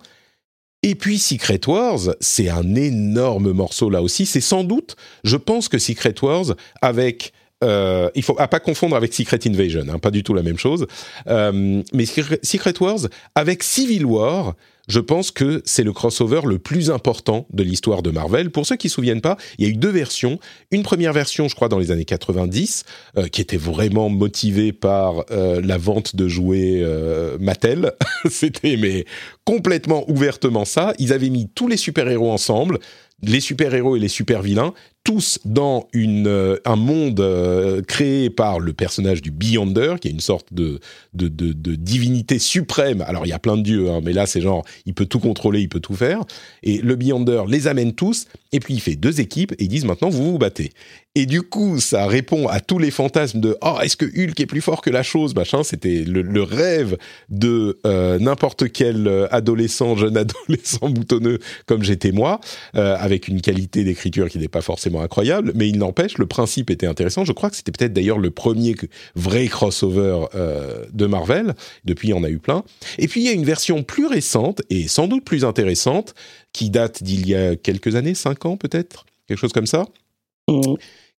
Speaker 1: Et puis Secret Wars, c'est un énorme morceau là aussi. C'est sans doute, je pense que Secret Wars avec euh, il faut à pas confondre avec Secret Invasion, hein, pas du tout la même chose. Euh, mais Secret Wars avec Civil War, je pense que c'est le crossover le plus important de l'histoire de Marvel. Pour ceux qui ne se souviennent pas, il y a eu deux versions. Une première version, je crois, dans les années 90, euh, qui était vraiment motivée par euh, la vente de jouets euh, Mattel. C'était mais complètement ouvertement ça. Ils avaient mis tous les super-héros ensemble, les super-héros et les super-vilains, tous dans euh, un monde euh, créé par le personnage du Beyonder, qui est une sorte de, divinité suprême. Alors il y a plein de dieux, hein, mais là c'est genre, il peut tout contrôler, il peut tout faire. Et le Beyonder les amène tous, et puis il fait deux équipes, et ils disent maintenant vous vous battez. Et du coup, ça répond à tous les fantasmes de oh est-ce que Hulk est plus fort que la chose machin. C'était le, le, rêve de euh, n'importe quel adolescent, jeune adolescent boutonneux comme j'étais moi, avec une qualité d'écriture qui n'est pas forcément incroyable, mais il n'empêche, le principe était intéressant. Je crois que c'était peut-être d'ailleurs le premier vrai crossover euh, de Marvel. Depuis, il y en a eu plein. Et puis, il y a une version plus récente et sans doute plus intéressante qui date d'il y a quelques années, cinq ans peut-être, quelque chose comme ça, mmh.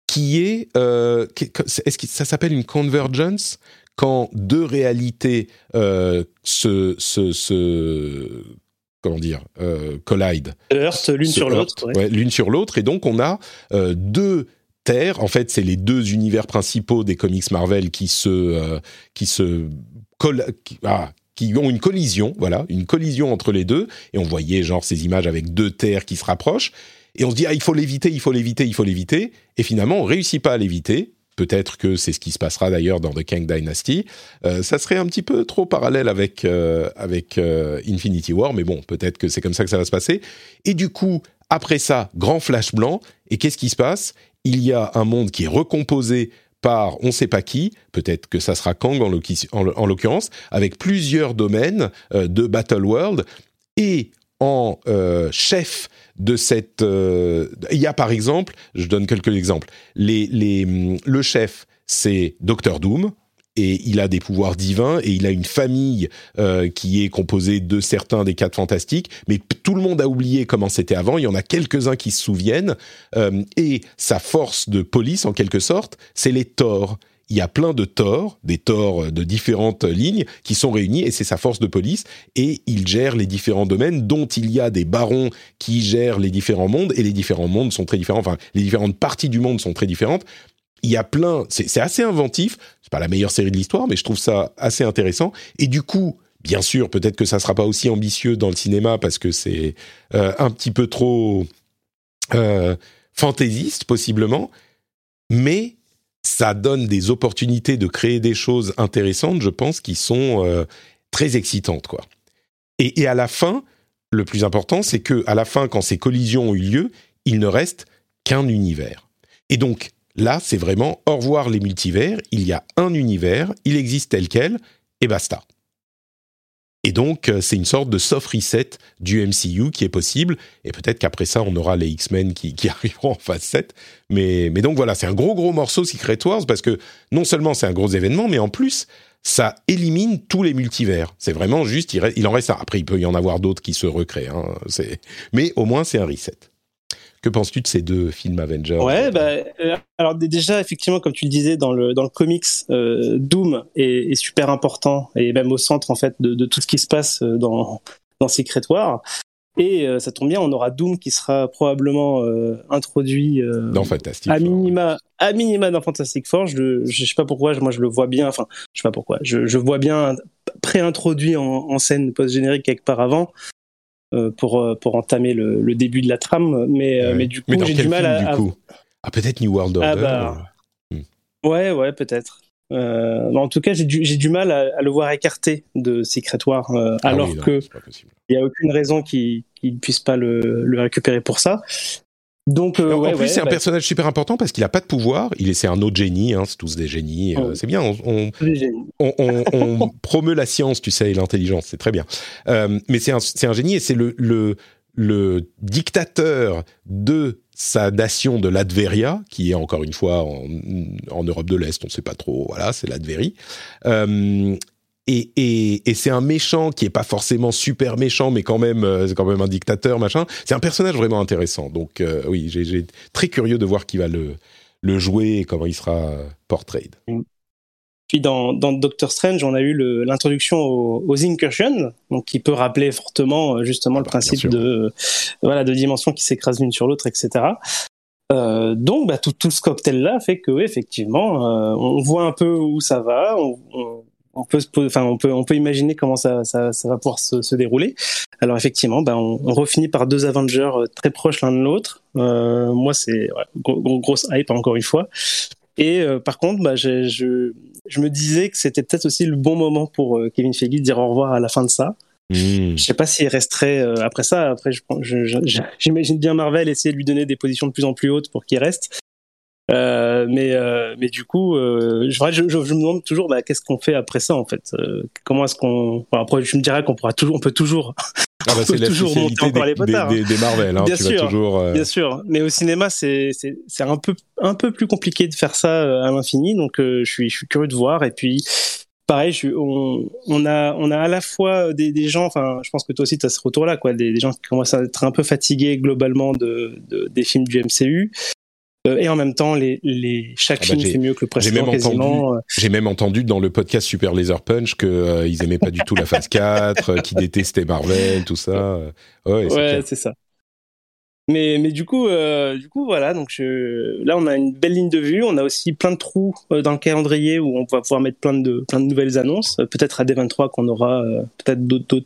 Speaker 1: qui est, euh, est-ce que ça s'appelle une convergence quand deux réalités euh, se, se, se comment dire, euh, collide.
Speaker 2: Heurte l'une sur l'autre.
Speaker 1: Ouais. l'une sur l'autre. Et donc, on a euh, deux terres. En fait, c'est les deux univers principaux des comics Marvel qui se, euh, qui se qui, ah, qui ont une collision, voilà, une collision entre les deux. Et on voyait genre ces images avec deux terres qui se rapprochent. Et on se dit, ah, il faut l'éviter, il faut l'éviter, il faut l'éviter. Et finalement, on réussit pas à l'éviter. Peut-être que c'est ce qui se passera d'ailleurs dans The Kang Dynasty. Euh, ça serait un petit peu trop parallèle avec euh, avec euh, Infinity War, mais bon, peut-être que c'est comme ça que ça va se passer. Et du coup, après ça, grand flash blanc. Et qu'est-ce qui se passe? Il y a un monde qui est recomposé par on ne sait pas qui, peut-être que ça sera Kang en l'occurrence, avec plusieurs domaines de Battle World. Et en chef de cette. Euh, il y a par exemple, je donne quelques exemples. Les, les, le chef, c'est Docteur Doom. Et il a des pouvoirs divins et il a une famille euh, qui est composée de certains des quatre fantastiques, mais tout le monde a oublié comment c'était avant. Il y en a quelques-uns qui se souviennent. Euh, et sa force de police, en quelque sorte, c'est les torts il y a plein de Thor, des Thor de différentes lignes qui sont réunis et c'est sa force de police et il gère les différents domaines dont il y a des barons qui gèrent les différents mondes et les différents mondes sont très différents. Enfin, les différentes parties du monde sont très différentes. Il y a plein, c'est assez inventif. C'est pas la meilleure série de l'histoire, mais je trouve ça assez intéressant. Et du coup, bien sûr, peut-être que ça sera pas aussi ambitieux dans le cinéma parce que c'est euh, un petit peu trop euh, fantaisiste possiblement, mais ça donne des opportunités de créer des choses intéressantes, je pense, qui sont euh, très excitantes, quoi. Et, et, à la fin, le plus important, c'est que à la fin, quand ces collisions ont eu lieu, il ne reste qu'un univers. Et donc là, c'est vraiment au revoir les multivers. Il y a un univers, il existe tel quel, et basta. Et donc, euh, c'est une sorte de soft reset du MCU qui est possible. Et peut-être qu'après ça, on aura les X-Men qui, qui, arriveront en phase 7. Mais, mais donc voilà, c'est un gros, gros morceau Secret Wars parce que non seulement c'est un gros événement, mais en plus, ça élimine tous les multivers. C'est vraiment juste, il, en reste un. Après, il peut y en avoir d'autres qui se recréent. Hein, mais au moins, c'est un reset. Que penses-tu de ces deux films Avengers
Speaker 2: Ouais, bah, euh, alors déjà, effectivement, comme tu le disais, dans le, dans le comics, euh, Doom est, est, super important et même au centre, en fait, de, de tout ce qui se passe euh, dans, dans Secret War. Et euh, ça tombe bien, on aura Doom qui sera probablement euh, introduit euh,
Speaker 1: dans Fantastic
Speaker 2: à minima, à minima dans Fantastic Four. Je, je sais pas pourquoi, moi je le vois bien. Enfin, je sais pas pourquoi. Je, je vois bien pré-introduit en, en, scène post-générique quelque part avant. Euh, pour euh, pour entamer le, le, début de la trame, mais
Speaker 1: ouais.
Speaker 2: mais du coup j'ai
Speaker 1: du
Speaker 2: mal
Speaker 1: film,
Speaker 2: à,
Speaker 1: du coup? Ah peut-être New World Order.
Speaker 2: Ah bah, hmm. Ouais ouais peut-être. Euh, en tout cas, j'ai du, du, mal à, à, le voir écarté de Secret War, euh, ah alors oui, non, que il n'y a aucune raison qu'il ne puisse pas le, le, récupérer pour ça. Donc, euh,
Speaker 1: en plus,
Speaker 2: ouais,
Speaker 1: c'est un
Speaker 2: bah,
Speaker 1: personnage super important parce qu'il n'a pas de pouvoir. Il est, c'est un autre génie. Hein, c'est tous des génies.
Speaker 2: Oh.
Speaker 1: c'est bien. On, on, on, on promeut la science, tu sais, et l'intelligence. C'est très bien. Euh, mais c'est un, c'est un génie et c'est le, le, le dictateur de sa nation de l'Adveria, qui est encore une fois en, en Europe de l'Est, on ne sait pas trop, voilà, c'est l'Adverie. Euh, et, et, et c'est un méchant qui est pas forcément super méchant, mais quand même, euh, c'est quand même un dictateur, machin. C'est un personnage vraiment intéressant. Donc euh, oui, j'ai très curieux de voir qui va le, le jouer et comment il sera portrayed.
Speaker 2: Puis dans, dans Doctor Strange, on a eu l'introduction aux, aux, incursions, donc qui peut rappeler fortement euh, justement ah bah, le principe de voilà de dimensions qui s'écrasent l'une sur l'autre, etc. Euh, donc bah, tout, tout ce cocktail là fait que oui, effectivement, euh, on voit un peu où ça va. On, on, on peut, enfin, on peut, on peut imaginer comment ça, ça, ça va pouvoir se, se, dérouler. Alors effectivement, ben, on, on refinit par deux Avengers très proches l'un de l'autre. Euh, moi, c'est ouais, gros, grosse hype encore une fois. Et euh, par contre, bah, je, je, je, me disais que c'était peut-être aussi le bon moment pour euh, Kevin Feige de dire au revoir à la fin de ça. Mmh. Je sais pas s'il resterait euh, après ça. Après, j'imagine bien Marvel essayer de lui donner des positions de plus en plus hautes pour qu'il reste. Euh, mais euh, mais du coup, euh, je, je, je, me demande toujours bah, qu'est-ce qu'on fait après ça en fait. Comment est-ce qu'on enfin, après je me dirais qu'on pourra toujours, on peut toujours,
Speaker 1: ah bah, c'est toujours monter encore des, les potards. Des, des, des Marvel, hein,
Speaker 2: bien
Speaker 1: tu
Speaker 2: sûr,
Speaker 1: vas toujours.
Speaker 2: Bien sûr, mais au cinéma c'est un peu un peu plus compliqué de faire ça à l'infini. Donc je suis je suis curieux de voir et puis. Pareil, je, on, on, a, on a à la fois des, des gens, enfin, je pense que toi aussi tu as ce retour-là, quoi, des, des, gens qui commencent à être un peu fatigués globalement de, de des films du MCU, et en même temps, les, les, chaque ah bah film fait mieux que le précédent.
Speaker 1: J'ai même,
Speaker 2: entendu,
Speaker 1: j'ai même entendu dans le podcast Super Laser Punch que euh, ils aimaient pas du tout la phase 4, euh, qu'ils détestaient Marvel, tout ça.
Speaker 2: Ouais, c'est ça. Mais, mais du coup, euh, du coup, voilà. Donc je... là, on a une belle ligne de vue. On a aussi plein de trous dans le calendrier où on va pouvoir mettre plein de plein de nouvelles annonces. Peut-être à D23 qu'on aura euh, peut-être d'autres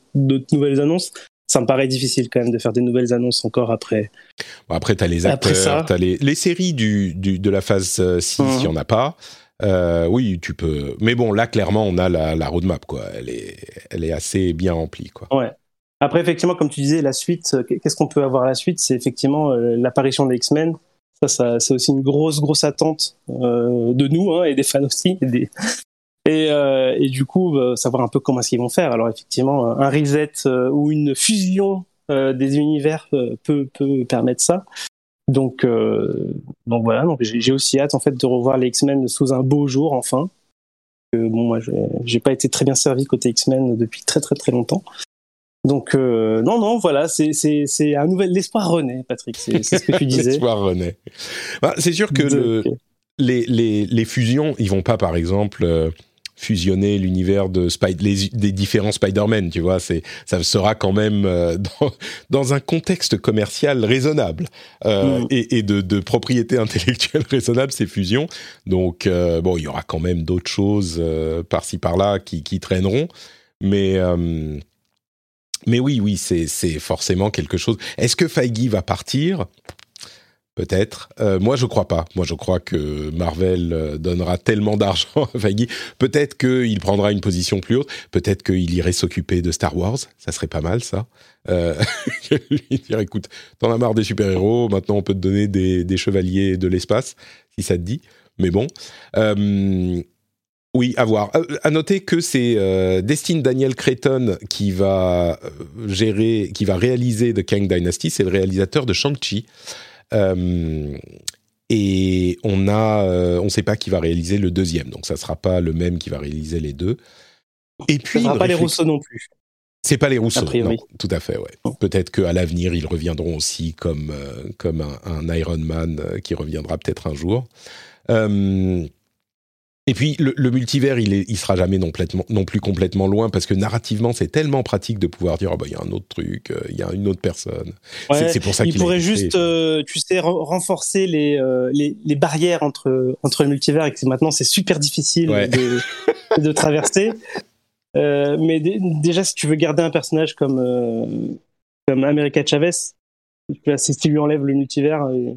Speaker 2: nouvelles annonces ça me paraît difficile quand même de faire des nouvelles annonces encore après.
Speaker 1: Bon, après, tu as les acteurs, tu as les, les séries du, du, de la phase 6, il n'y en a pas. Euh, oui, tu peux. Mais bon, là, clairement, on a la, la roadmap, quoi. Elle est, elle est assez bien remplie, quoi.
Speaker 2: Ouais. Après, effectivement, comme tu disais, la suite, qu'est-ce qu'on peut avoir à la suite? C'est effectivement euh, l'apparition des X-Men. Ça, ça c'est aussi une grosse, grosse attente euh, de nous hein, et des fans aussi, et des, et, euh, et, du coup euh, savoir un peu comment est-ce qu'ils vont faire. Alors effectivement, un reset euh, ou une fusion euh, des univers peut, peut permettre ça. Donc, donc voilà. Donc j'ai aussi hâte en fait de revoir les X-Men sous un beau jour enfin. bon, moi, j'ai pas été très bien servi côté X-Men depuis très très très longtemps. Donc euh, non non voilà c'est un nouvel l'espoir renaît Patrick c'est ce que tu disais
Speaker 1: l'espoir renaît bah, c'est sûr que le les, les, les fusions, ils vont pas, par exemple, euh, fusionner l'univers de les- des différents Spider-Man, tu vois. C'est, ça sera quand même euh, dans, dans un contexte commercial raisonnable euh,
Speaker 2: Mm.
Speaker 1: et, et de, de propriété intellectuelle raisonnable, ces fusions. Donc, euh, bon, il y aura quand même d'autres choses par-ci par-là qui, qui traîneront, mais. mais oui, oui, c'est c'est forcément quelque chose. Est-ce que Feige va partir? Peut-être. Euh, moi, je crois pas. Moi, je crois que Marvel euh, donnera tellement d'argent à Feige. Peut-être qu'il prendra une position plus haute. Peut-être qu'il irait s'occuper de Star Wars. Ça serait pas mal, ça. Euh, lui dire, écoute, t'en as marre des super-héros. Maintenant, on peut te donner des, chevaliers de l'espace, si ça te dit. Mais bon. Euh, oui, à voir. À noter que c'est euh, Daniel Creighton qui va gérer, qui va réaliser The Kang Dynasty. C'est le réalisateur de Shang-Chi. Euh, et on a, euh, on sait pas qui va réaliser le deuxième, donc ça sera pas le même qui va réaliser les deux. Et puis,
Speaker 2: sera
Speaker 1: une
Speaker 2: pas les Rousseau non plus.
Speaker 1: c'est pas les Rousseau, non, tout à fait, ouais. Peut-être qu'à l'avenir, ils reviendront aussi comme, euh, comme un, un Iron Man qui reviendra peut-être un jour. Euh, et puis, le, le multivers, il, est, il sera jamais non, plus complètement loin parce que narrativement, c'est tellement pratique de pouvoir dire, oh, bah, il y a un autre truc, euh, il y a une autre personne. C'est-
Speaker 2: Ouais,
Speaker 1: c'est pour ça
Speaker 2: il
Speaker 1: qu'il a
Speaker 2: pourrait juste, euh, tu sais, ren- renforcer les, euh, les, les barrières entre, entre le multivers et que maintenant c'est super difficile
Speaker 1: Ouais.
Speaker 2: de, de traverser. Euh, mais dé- déjà, si tu veux garder un personnage comme, comme America Chavez, si tu lui enlèves le multivers, euh,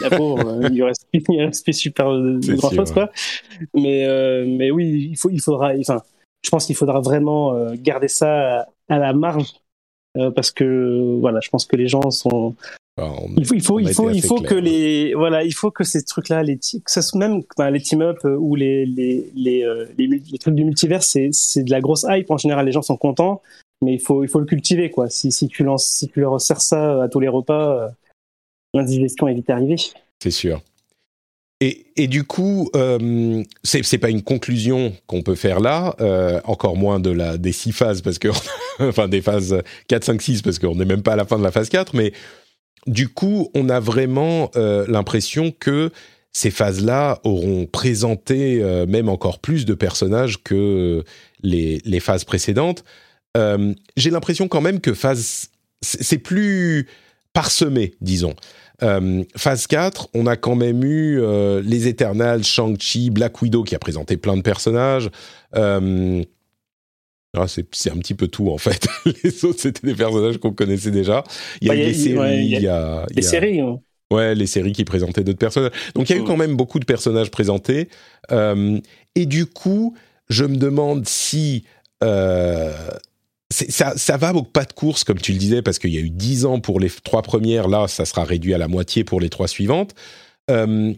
Speaker 2: la pauvre, euh, il reste, il reste super euh, grand chose, quoi. Mais, euh, mais oui, il, faut, il faudra, enfin, je pense qu'il faudra vraiment garder ça à, à la marge. euh, parce que voilà, je pense que les gens sont,
Speaker 1: Enfin, on-
Speaker 2: il faut, il faut, il faut, il faut
Speaker 1: clair.
Speaker 2: que les, voilà, il faut que ces trucs-là, les, que ça soit même, enfin, les team-up ou les, les, les, les, mul- les trucs du multivers, c'est, c'est de la grosse hype. En général, les gens sont contents, mais il faut, il faut le cultiver, quoi. Si, si tu lances, si tu leur sers ça à tous les repas, euh, l'indigestion est vite arrivée.
Speaker 1: C'est sûr. Et, et du coup, euh, c'est c'est pas une conclusion qu'on peut faire là, euh, encore moins de la, des six phases, parce que, enfin des phases 4, 5, 6, parce qu'on n'est même pas à la fin de la phase 4, mais du coup, on a vraiment euh, l'impression que ces phases-là auront présenté euh, même encore plus de personnages que les, les phases précédentes. Euh, J'ai l'impression quand même que phase, c'est plus parsemé, disons. Euh, phase 4, on a quand même eu euh, les Eternals, Shang-Chi, Black Widow qui a présenté plein de personnages. Ah, c'est un petit peu tout en fait. les autres, c'était des personnages qu'on connaissait déjà. Il y a
Speaker 2: Bah,
Speaker 1: eu les séries,
Speaker 2: ouais, il y a- séries, hein.
Speaker 1: Ouais, les séries qui présentaient d'autres personnages. Donc il y a eu
Speaker 2: Mm.
Speaker 1: quand même beaucoup de personnages présentés. Euh, et du coup, je me demande si euh, ça, va au pas de course, comme tu le disais, parce qu'il y a eu 10 ans pour les trois premières. Là, ça sera réduit à la moitié pour les trois suivantes. Euh,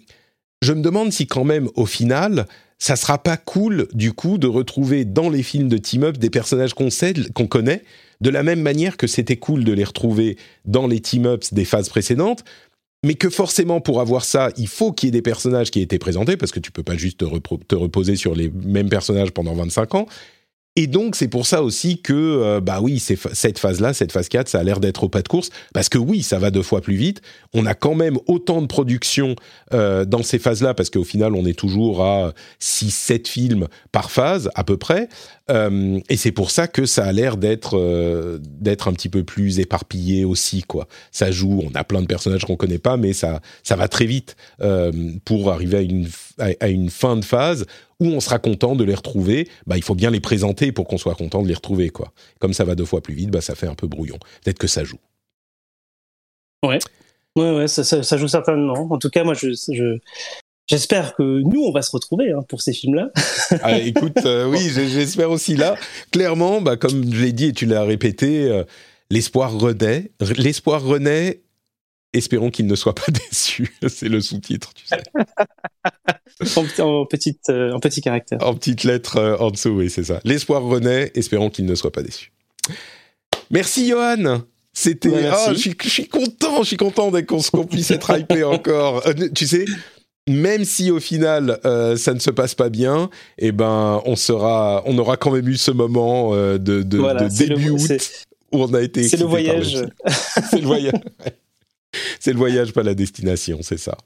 Speaker 1: je me demande si quand même, au final, ça sera pas cool, du coup, de retrouver dans les films de team-up des personnages qu'on connaît, de la même manière que c'était cool de les retrouver dans les team-ups des phases précédentes, mais que forcément pour avoir ça, il faut qu'il y ait des personnages qui aient été présentés, parce que tu peux pas juste te reposer sur les mêmes personnages pendant 25 ans. Et donc c'est pour ça aussi que, euh, bah oui, cette phase-là, cette phase 4, ça a l'air d'être au pas de course, parce que oui, ça va deux fois plus vite. On a quand même autant de production euh, dans ces phases-là, parce qu'au final, on est toujours à 6-7 films par phase, à peu près. Euh, et c'est pour ça que ça a l'air d'être euh, d'être un petit peu plus éparpillé aussi, quoi. Ça joue, on a plein de personnages qu'on connaît pas, mais ça ça va très vite euh, pour arriver à une à, une fin de phase où on sera content de les retrouver. Bah, il faut bien les présenter pour qu'on soit content de les retrouver, quoi. Comme ça va deux fois plus vite, bah ça fait un peu brouillon. Peut-être que ça joue.
Speaker 2: Ouais, ouais, ça, ça, ça joue certainement. En tout cas, moi, je, je, j'espère que nous, on va se retrouver hein, pour ces films-là.
Speaker 1: Ah, écoute, euh, oui, j'espère aussi là. Clairement, bah, comme je l'ai dit et tu l'as répété, euh, l'espoir renaît. L'espoir renaît. Espérons qu'il ne soit pas déçu. C'est le sous-titre, tu sais.
Speaker 2: en, en, petite, euh, en petit caractère.
Speaker 1: En petites lettres euh, en dessous, oui, c'est ça. L'espoir renaît. Espérons qu'il ne soit pas déçu. Merci, Johan. C'était.
Speaker 2: Ouais, merci.
Speaker 1: Ah, je, suis, content, je suis content qu'on qu'on puisse être hypé encore. Tu sais, même si au final euh, ça ne se passe pas bien, eh ben on sera, on aura quand même eu ce moment euh, de, de,
Speaker 2: Voilà,
Speaker 1: de
Speaker 2: c'est le-
Speaker 1: début août où on a été.
Speaker 2: C'est le voyage.
Speaker 1: c'est le voyage. C'est le voyage, pas la destination, c'est ça.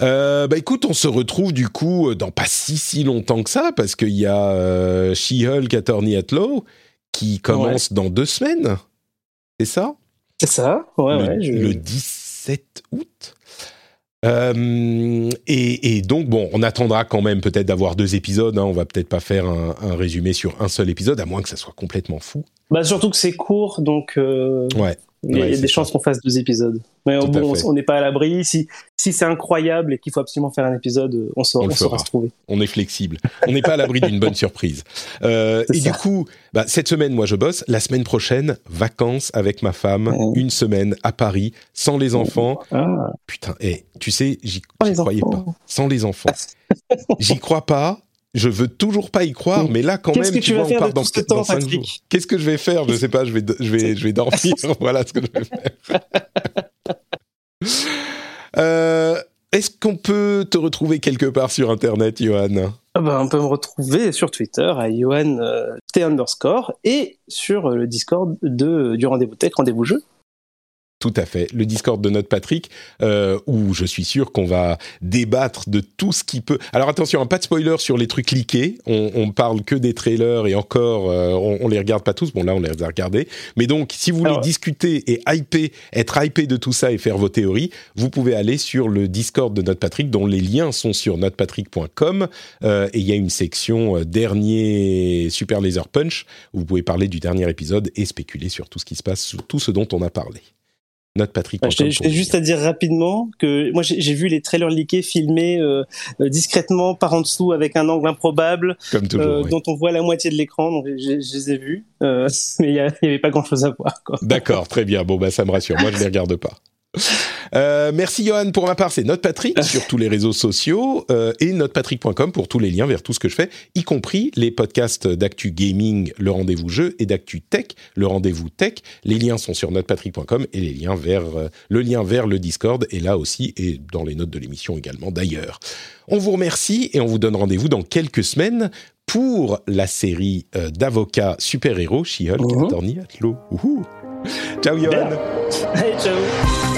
Speaker 1: Euh, bah écoute, on se retrouve du coup dans pas si si longtemps que ça, parce qu'il y a She-Hulk Attorney at Law qui commence dans deux semaines. C'est ça?
Speaker 2: C'est ça, ouais,
Speaker 1: le,
Speaker 2: ouais. je-
Speaker 1: le 17 août? Euh, et, et donc, bon, on attendra quand même peut-être d'avoir deux épisodes. Hein. On va peut-être pas faire un, un résumé sur un seul épisode, à moins que ça soit complètement fou.
Speaker 2: Bah, surtout que c'est court, donc euh,
Speaker 1: Ouais.
Speaker 2: Il y a des
Speaker 1: ça.
Speaker 2: chances qu'on fasse deux épisodes. Mais bon,
Speaker 1: fait.
Speaker 2: on n'est pas à l'abri. Si, si c'est incroyable et qu'il faut absolument faire un épisode, on saura,
Speaker 1: On
Speaker 2: saura se trouver.
Speaker 1: On est flexible. On n'est pas à l'abri d'une bonne surprise. Euh, et
Speaker 2: ça.
Speaker 1: du coup, bah, cette semaine, moi, je bosse. La semaine prochaine, vacances avec ma femme,
Speaker 2: Oh.
Speaker 1: une semaine à Paris, sans les enfants.
Speaker 2: Ah,
Speaker 1: Putain, et tu sais, j'y croyais
Speaker 2: enfants.
Speaker 1: pas. Sans les enfants. j'y crois pas. Je veux toujours pas y croire, mais là, quand
Speaker 2: Qu'est-ce
Speaker 1: même,
Speaker 2: que tu vas
Speaker 1: vois,
Speaker 2: faire
Speaker 1: on part dans,
Speaker 2: ce temps,
Speaker 1: cinq
Speaker 2: Patrick
Speaker 1: jours. Qu'est-ce que je vais faire? Je sais pas. Je vais, je vais, je vais dormir. voilà ce que je vais faire. Euh, Est-ce qu'on peut te retrouver quelque part sur Internet, Johan?
Speaker 2: Ah bah, on peut me retrouver sur Twitter à Yohan euh, T underscore et sur le Discord de, du rendez-vous tech, rendez-vous jeu.
Speaker 1: Tout à fait. Le Discord de notre Patrick, euh, où je suis sûr qu'on va débattre de tout ce qui peut. Alors attention, hein, pas de spoiler sur les trucs leakés. On, on parle que des trailers et encore, euh, on, on les regarde pas tous. Bon là, on les a regardés. Mais donc, si vous voulez
Speaker 2: Alors-
Speaker 1: discuter et hyper, être hypé de tout ça et faire vos théories, vous pouvez aller sur le Discord de notre Patrick, dont les liens sont sur notrepatrick.com. Euh, et il y a une section dernier Super Laser Punch où vous pouvez parler du dernier épisode et spéculer sur tout ce qui se passe, sur tout ce dont on a parlé. Pour
Speaker 2: t'ai
Speaker 1: les
Speaker 2: juste à dire rapidement que moi j'ai j'ai vu les trailers leakés filmés euh, euh, discrètement par en dessous avec un angle improbable
Speaker 1: Comme toujours.
Speaker 2: euh,
Speaker 1: oui.
Speaker 2: dont on voit la moitié de l'écran. Donc j'ai- je les ai vus, euh, mais il y, a- il y avait pas grand chose à voir.
Speaker 1: D'accord, très bien. Bon, bah, ça me rassure. Moi, je les regarde pas. Euh, merci Johan. Pour ma part, c'est NotePatrick sur tous les réseaux sociaux euh, et notepatrick.com pour tous les liens vers tout ce que je fais, y compris les podcasts d'actu gaming, le rendez-vous jeu, et d'actu tech, le rendez-vous tech. Les liens sont sur notepatrick.com et les liens vers euh, le lien vers le Discord est là aussi et dans les notes de l'émission également d'ailleurs. On vous remercie et on vous donne rendez-vous dans quelques semaines pour la série euh, d'avocats super-héros She-Hulk. Attorney at Law. Ciao Johan.
Speaker 2: Allez, ciao.